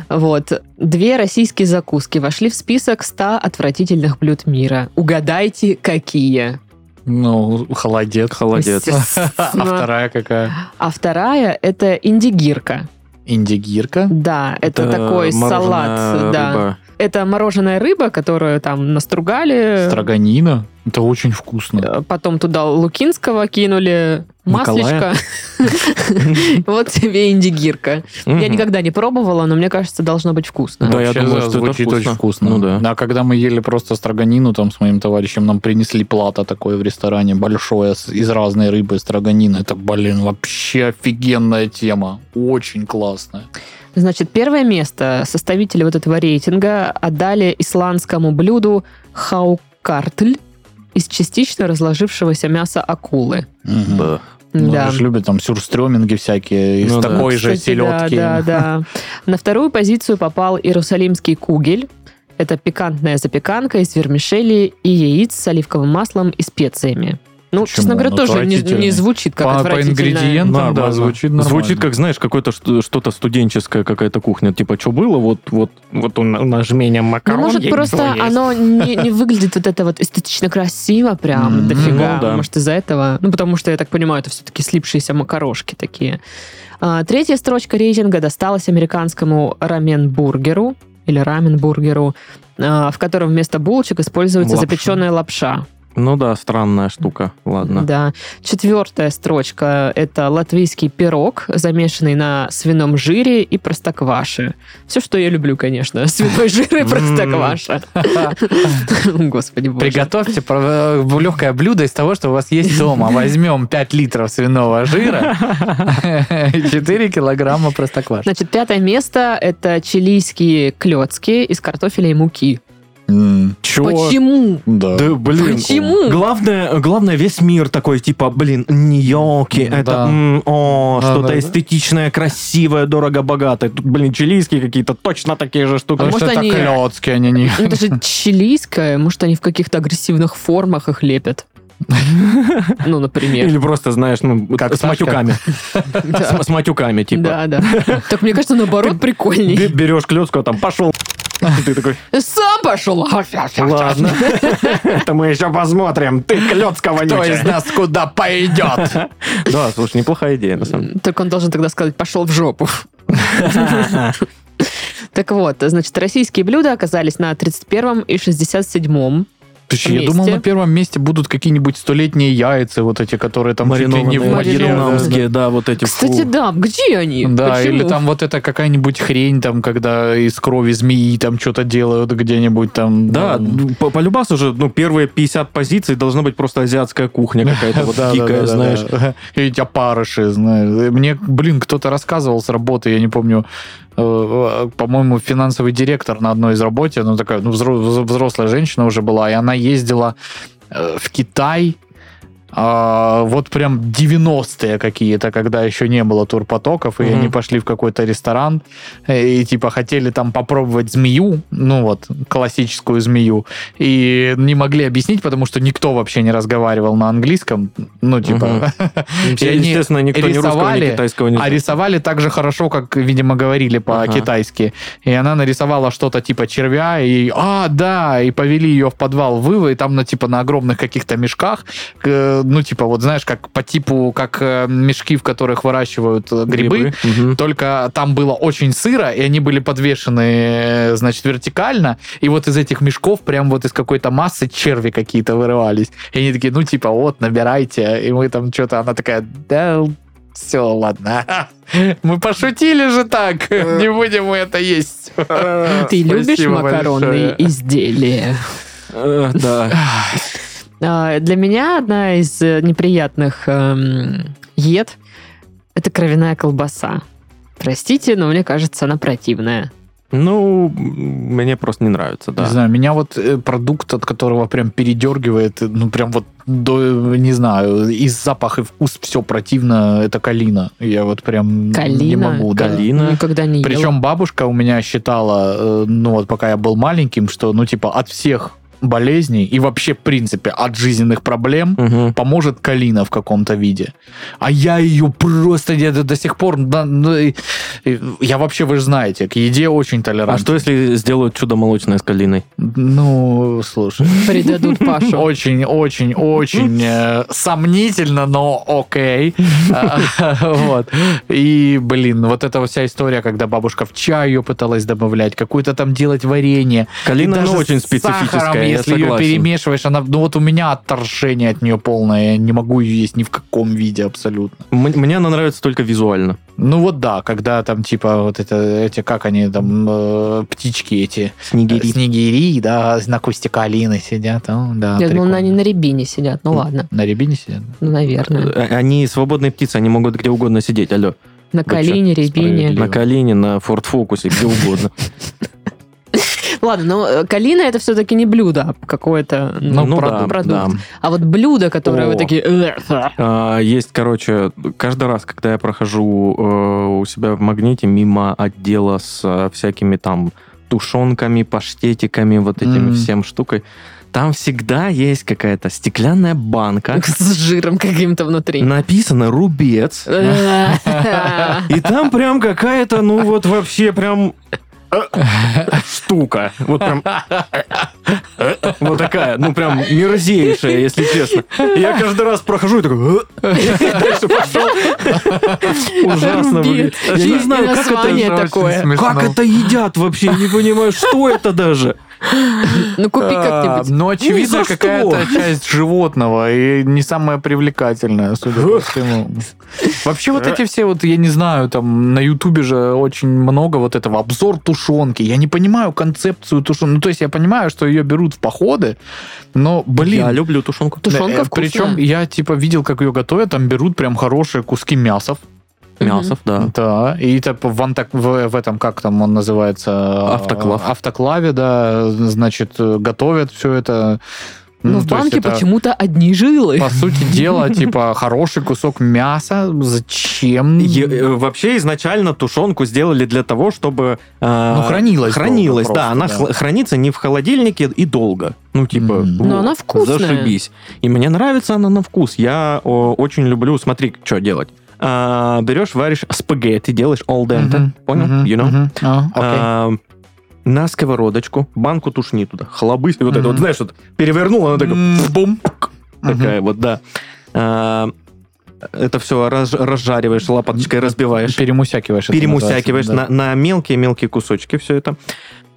A: Вот. Две российские закуски вошли в список 100 отвратительных блюд мира. Угадайте, какие?
C: Ну, холодец.
B: Холодец.
C: А вторая какая?
A: А вторая – это индигирка.
C: Индигирка.
A: Да, это, такой
B: мороженая
A: салат. Да. Это мороженая рыба, которую там настругали.
C: Строганина. Это очень вкусно.
A: Э, Потом туда лукинского кинули, Маслечко. Вот тебе индигирка. Я никогда не пробовала, но мне кажется, должно быть вкусно.
B: Да, я думаю, что это
C: очень вкусно.
B: Ну да.
C: А когда мы ели просто строганину там с моим товарищем, нам принесли плата такое в ресторане большое из разной рыбы строганина. Это, блин, вообще офигенная тема. Очень классная.
A: Значит, первое место составители вот этого рейтинга отдали исландскому блюду хаукартль из частично разложившегося мяса акулы.
C: Мгм.
B: Б.
C: Ну,
A: Да.
C: они же любят там сюрстреминги всякие из
B: Ну да.
C: такой же
A: Кстати, да,
C: селедки.
A: Да, да. На вторую позицию попал иерусалимский кугель. Это пикантная запеканка из вермишели и яиц с оливковым маслом и специями. Ну,
C: Почему?
A: честно говоря,
C: Он
A: тоже не, не звучит как
C: По- по
A: отвратительное.
C: ингредиентам, да,
B: Нормально.
C: звучит нормально.
B: Звучит как, знаешь, какое-то что- что-то студенческое, какая-то кухня. Типа, что было, вот, вот, вот у, на- у нас жменя
A: Ну,
B: макарон.
A: может,
B: есть,
A: просто оно не, не выглядит вот это вот эстетично красиво прям
C: М,
A: дофига.
B: ну да.
A: Может, из-за этого. Ну, потому что, я так понимаю, это все-таки слипшиеся макарошки такие. А, третья строчка рейтинга досталась американскому рамен-бургеру или рамен-бургеру, а, в котором вместо булочек используется
B: Лапша.
A: запеченная лапша.
B: Ну да, странная штука. Ладно.
A: Да. Четвертая строчка – это латвийский пирог, замешанный на свином жире и простокваше. Все, что я люблю, конечно. Свиной жир и простокваша. Господи боже.
C: Приготовьте э, легкое блюдо из того, что у вас есть дома. Возьмем 5 литров свиного жира и 4 килограмма простокваши.
A: Значит, пятое место – это чилийские клетки из картофеля и муки.
B: Чё?
A: Почему?
C: Да.
B: Да, блин.
A: Почему?
B: Главное, главное, весь мир такой, типа, блин, Нью-Йорки, это,
C: Да.
B: м, о,
C: Да,
B: что-то
C: да, да.
B: эстетичное, красивое, дорого-богатое. Тут, блин, чилийские какие-то точно такие же штуки.
C: Потому
A: может,
C: это
A: они-
C: клёцки, они не...
A: Это же чилийское, может, они в каких-то агрессивных формах их лепят. Ну, например.
B: Или просто, знаешь, ну,
C: Как
B: с матюками.
A: Да.
B: С, матюками, типа.
A: Да, да. Так мне кажется, наоборот, прикольней.
B: Берешь клетку, а там пошел. Ты такой,
A: Сам пошел.
B: ладно, это мы еще посмотрим. Ты клетка
C: Кто из нас куда пойдет?
B: Да, слушай, неплохая идея, на самом деле.
A: Так он должен тогда сказать, пошел в жопу. Так вот, значит, российские блюда оказались на 31 и 67
C: Слушай, я думал, на первом месте будут какие-нибудь столетние яйца, вот эти, которые там чуть ли не в
B: Маринованные,
C: воде.
B: вьетнамские, да, вот эти.
A: Кстати,
B: фу.
A: да, где они?
C: Да,
A: Почему?
C: или там вот это какая-нибудь хрень, там, когда из крови змеи там что-то делают где-нибудь там.
B: Да,
C: ну,
B: ну, по, полюбас уже, ну, первые 50 позиций должна быть просто азиатская кухня какая-то вот дикая, знаешь.
C: эти опарыши, знаешь. Мне, блин, кто-то рассказывал с работы, я не помню, по-моему, финансовый директор на одной из работе, ну, такая, ну, взро- взрослая женщина уже была, и она ездила э, в Китай, а, вот прям 90-е какие-то, когда еще не было турпотоков, и
B: Мгм.
C: они пошли в какой-то ресторан, э, и типа хотели там попробовать змею, ну вот, классическую змею, и не могли объяснить, потому что никто вообще не разговаривал на английском, ну типа... И они
B: Естественно, никто ни русского, ни
C: рисовали,
B: китайского не
C: А
B: знает.
C: рисовали так же хорошо, как, видимо, говорили по-китайски. И она нарисовала что-то типа червя, и а, да, и повели ее в подвал вывы, и там, на типа, на огромных каких-то мешках, ну, типа, вот знаешь, как по типу, как э, мешки, в которых выращивают э, грибы,
B: Мгм.
C: только там было очень сыро, и они были подвешены, э, значит, вертикально, и вот из этих мешков прям вот из какой-то массы черви какие-то вырывались. И они такие, ну, типа, вот, набирайте, и мы там что-то, она такая, да, все, ладно. Мы пошутили же так, не будем мы это есть.
A: Ты любишь макаронные изделия?
B: Да.
A: А, Для меня одна из э, неприятных эм, ед – это кровяная колбаса. Простите, но мне кажется, она противная.
B: Ну, мне просто не нравится,
C: Не
B: да.
C: знаю, меня вот э, продукт, от которого прям передергивает, э, ну прям вот до, не знаю, и запах, и вкус все противно, это калина. Я вот прям не
A: Калина?
C: могу. да.
B: Калина.
A: Никогда не ела.
C: Причем бабушка у меня считала, ну вот пока я был маленьким, что ну типа от всех болезней и вообще в принципе от жизненных проблем
B: Мгм.
C: поможет калина в каком-то виде. А я ее просто я до, до сих пор... да, ну, и- и я вообще, вы же знаете, к еде очень
B: А
C: толерантен.
B: что, если сделают чудо молочное с калиной?
C: Ну, слушай.
A: Придадут Пашу.
C: Очень, очень, очень э, сомнительно, но окей. А, Вот. И, блин, вот эта вся история, когда бабушка в чай ее пыталась добавлять, какую-то там делать варенье.
B: Калина, ну, очень специфическая.
C: Если ее перемешиваешь, она, ну вот у меня отторжение от нее полное, я не могу ее есть ни в каком виде абсолютно.
B: М- Мне она нравится только визуально.
C: Ну вот да, когда там типа вот это, эти, как они там, э, птички эти,
B: Снегири.
C: снегири, да, на кусте калины сидят, ну, да.
A: Я
C: прикольно.
A: они на рябине сидят. Ну ладно,
C: На рябине сидят?
A: ну, наверное.
B: Э, Они свободные птицы, они могут где угодно сидеть, алло.
A: На
B: чё,
A: калине, рябине.
B: На Калине, на Форд Фокусе, где угодно.
A: Ладно, но э, калина это все-таки не блюдо, а какое-то ну,
B: Ну
A: продукт.
B: да,
A: продукт.
B: да.
A: А вот блюдо, которое
B: О.
A: вы такие... «Э,
B: А, Есть, короче, каждый раз, когда я прохожу э, у себя в магните мимо отдела с э, всякими там тушенками, паштетиками, вот этими
C: Мгм.
B: всем штукой, там всегда есть какая-то стеклянная банка,
A: С жиром каким-то внутри.
B: написано «рубец», и там прям какая-то, ну вот вообще прям штука. Вот прям вот такая, ну прям мерзейшая, если честно. Я каждый раз прохожу и такой... «Э». Дальше пошел. Ужасно выглядит. Я не знаю, как это...
A: такое.
B: Как это едят вообще? Не понимаю, что это даже.
A: Ну, купи как-нибудь.
C: Ну, очевидно,
B: что?
C: какая-то часть животного и не самая привлекательная, судя по всему. Вообще вот эти все вот, я не знаю, там на Ютубе же очень много вот этого обзор тушенки. Я не понимаю концепцию тушенки. Ну, то есть я понимаю, что ее берут в походы, но, блин,
B: Я люблю тушенку.
A: Тушенка
C: э,
A: вкусная.
C: Причем я типа видел, как ее готовят, там берут прям хорошие куски мясов.
B: Мясов, да.
C: Да, и это в, антак- в, в этом, как там он называется?
B: Автоклав.
C: Автоклаве, да, значит, готовят все это.
A: Но в
C: то есть
A: банке
C: это,
A: почему-то одни жилы.
C: По сути дела, типа, хороший кусок мяса. Зачем?
B: Е- э, Вообще изначально тушенку сделали для того, чтобы... э,
C: Ну, хранилась
B: Хранилась,
C: долго
B: да.
C: просто,
B: Она
C: да.
B: хл- хранится не в холодильнике и долго. Ну, типа...
C: Мгм.
B: во,
A: Но она вкусная.
B: Зашибись. И мне нравится она на вкус. Я о, очень люблю... Смотри, что делать. А, берешь, варишь спагетти, делаешь all dente.
C: Мгм,
B: Понял?
C: мгм,
B: You know?
C: мгм. А, окей.
B: А, на сковородочку, банку тушни туда, хлобысь, вот это вот, знаешь, вот перевернул, она такая,
C: М,
B: бум, такая вот, да. А, это все разжариваешь, лопаточкой разбиваешь,
C: Перемусякиваешь.
B: перемусякиваешь
C: называется,
B: на, на мелкие-мелкие кусочки все это,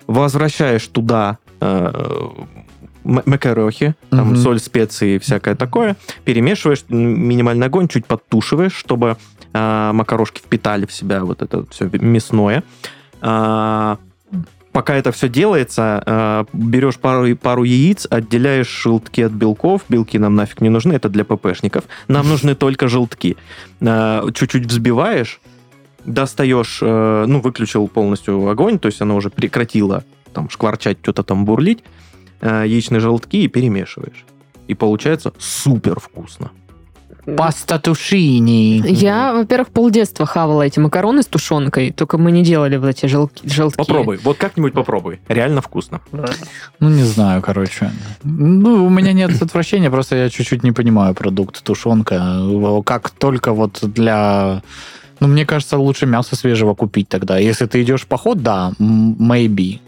B: возвращаешь туда э, макарохи, там
C: Мгм.
B: соль, специи и всякое такое, перемешиваешь, минимальный огонь, чуть подтушиваешь, чтобы а, макарошки впитали в себя вот это все мясное. А, пока это все делается, а, берешь пару, пару яиц, отделяешь желтки от белков. Белки нам нафиг не нужны, это для ППшников. Нам нужны только желтки. Чуть-чуть взбиваешь, достаешь, э, ну, выключил полностью огонь, то есть она уже прекратила там шкварчать, что-то там бурлить, э, яичные желтки и перемешиваешь. И получается супер вкусно.
C: Паста тушини.
A: Я, во-первых, полдетства хавала эти макароны с тушенкой, только мы не делали вот эти желки, желтки.
B: Попробуй, вот как-нибудь попробуй. Реально вкусно.
C: Ну, не знаю, короче. Ну, у меня нет отвращения, просто я чуть-чуть не понимаю продукт тушенка. Как только вот для... Ну, мне кажется, лучше мясо свежего купить тогда. Если ты идешь в поход, да, maybe.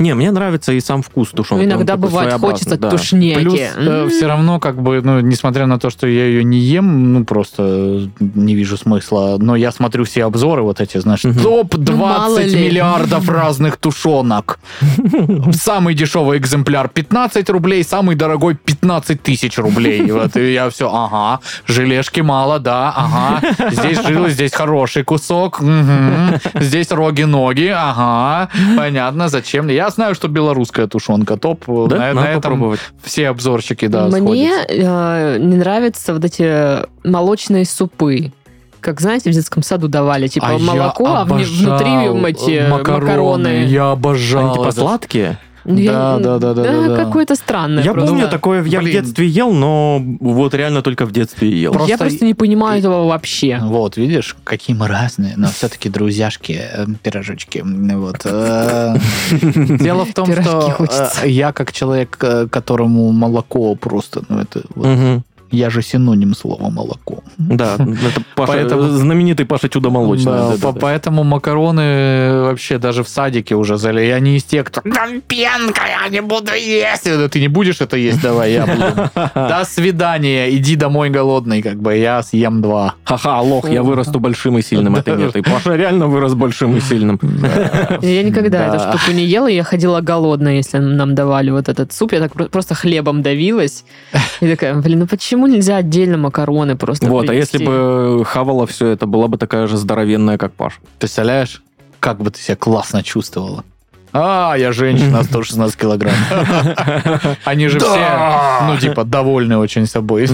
B: Не, мне нравится и сам вкус тушенки.
A: Ну, иногда бывает хочется
B: да.
A: тушняки.
C: Плюс
A: М.
C: все равно, как бы, ну, несмотря на то, что я ее не ем, ну, просто не вижу смысла. Но я смотрю все обзоры вот эти, знаешь,
B: Мгм.
C: топ-20
A: Ну,
C: миллиардов разных тушенок. Самый дешевый экземпляр 15 рублей, самый дорогой 15 тысяч рублей. Вот, и я все, ага, желешки мало, да, ага. Здесь жилы, здесь хороший кусок, мгм. здесь роги-ноги, ага. Понятно, зачем. Я знаю, что белорусская тушенка топ.
B: Да?
C: На, на
B: Надо
C: этом
B: попробовать.
C: все обзорщики, да,
A: Мне э, не нравятся вот эти молочные супы. Как, знаете, в детском саду давали, типа
C: А я
A: молоко, а внутри эти макароны.
C: Я обожал.
B: Они типа
C: это.
B: сладкие?
A: Я-
C: Да, да, да, да, да, да.
A: какое-то странное.
B: Я
A: просто.
B: помню, такое я в
C: блин.
B: детстве ел, но вот реально только в детстве ел.
C: Просто-
A: Я просто не понимаю этого вообще.
C: Вот, видишь, какие мы разные, но все-таки друзьяшки, э, пирожочки. Вот. э. Дело в том, что э, я как человек, которому молоко просто, ну это. Я же синоним слова молоко.
B: Да, это Паша,
C: Поэтому-
B: знаменитый Паша Чудо молочное.
C: Да,
B: Да, да,
C: по-
B: да.
C: Поэтому макароны вообще даже в садике уже зали. Я не из тех, кто
D: Там пенка, я не буду есть.
C: «Да ты не будешь это есть, давай, я буду. До свидания, иди домой голодный, как бы я съем два.
B: Ха-ха, лох, я вырасту большим и сильным, а ты нет. И Паша реально вырос большим и сильным.
A: Я никогда
C: Да.
A: эту штуку не ела, я ходила голодная, если нам давали вот этот суп. Я так про- просто хлебом давилась. И такая, блин, ну почему нельзя отдельно макароны просто
B: Вот, а если
A: принести?
B: бы хавала все это, была бы такая же здоровенная, как Паша.
C: Представляешь, как бы ты себя классно чувствовала? А, я женщина, 116 килограмм. Они же все, ну, типа, довольны очень собой.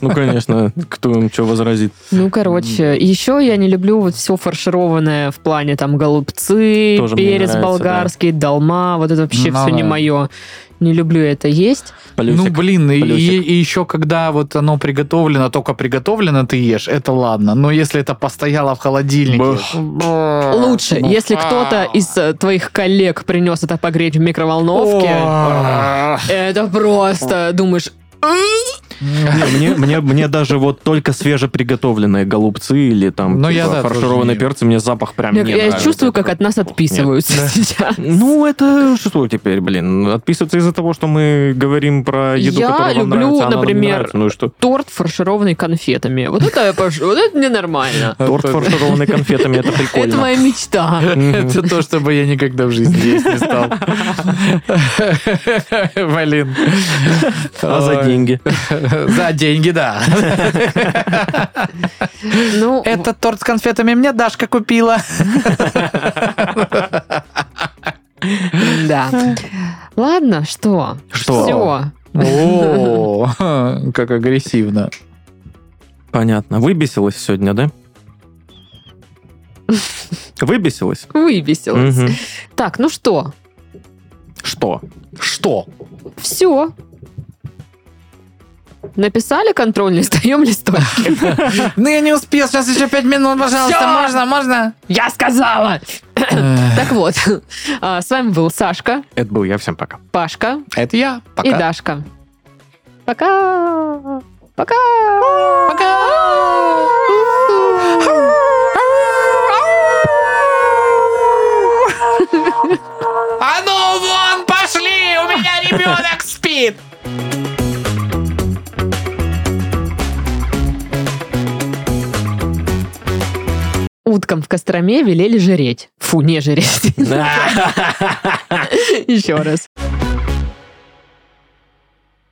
B: Ну, конечно, кто им что возразит.
A: Ну, короче, еще я не люблю вот все фаршированное в плане там голубцы, перец болгарский, долма, вот это вообще
C: Ну
A: все не мое. Не люблю это есть.
B: Плюсик.
C: Ну, блин, и,
B: Плюсик.
C: и- и еще когда вот оно приготовлено, только приготовлено ты ешь, это ладно. Но если это постояло в холодильнике...
A: Лучше, если кто-то из э, твоих коллег принес это погреть в микроволновке, это просто думаешь,
B: Не, Мне, мне, мне даже вот только свежеприготовленные голубцы или там
C: Ну,
B: типа,
C: я, да,
B: фаршированные
C: тоже не-
B: перцы, мне запах прям
A: я,
B: не
A: я
B: нравится.
A: чувствую, как от нас
B: Нет.
A: отписываются сейчас.
B: Ну, это что теперь, блин? Отписываться из-за того, что мы говорим про еду,
A: Я
B: которая вам
A: люблю,
B: нравится, а она вам не
A: например,
B: нравится. Ну и что?
A: Торт, фаршированный конфетами. Вот это, я пош- вот это ненормально.
B: Торт, фаршированный конфетами, это
A: Это
B: прикольно.
A: моя мечта.
C: Это то, чтобы я никогда в жизни есть не стал. Блин.
B: А за
C: Ой.
B: деньги?
C: За деньги, да.
A: Ну,
C: Этот торт с конфетами мне Дашка купила.
A: да. Ладно, что?
B: Что?
A: Все.
C: О, как агрессивно.
B: Понятно. Выбесилась сегодня, да? Выбесилась?
A: Выбесилась. Так, ну что?
B: Что?
C: Что?
A: Все. Написали контрольный, сдаем листочки.
C: Ну я не успел, сейчас еще пять минут, пожалуйста, можно, можно?
A: Я сказала! Так вот, а, с вами был Сашка,
B: Это был я. Всем пока.
A: Пашка
C: Это я.
A: и
C: Пока.
A: Дашка. Пока! Пока!
D: А ну вон, пошли, у меня ребенок спит.
A: Уткам в Костроме велели жреть. Фу, не жреть. Еще раз.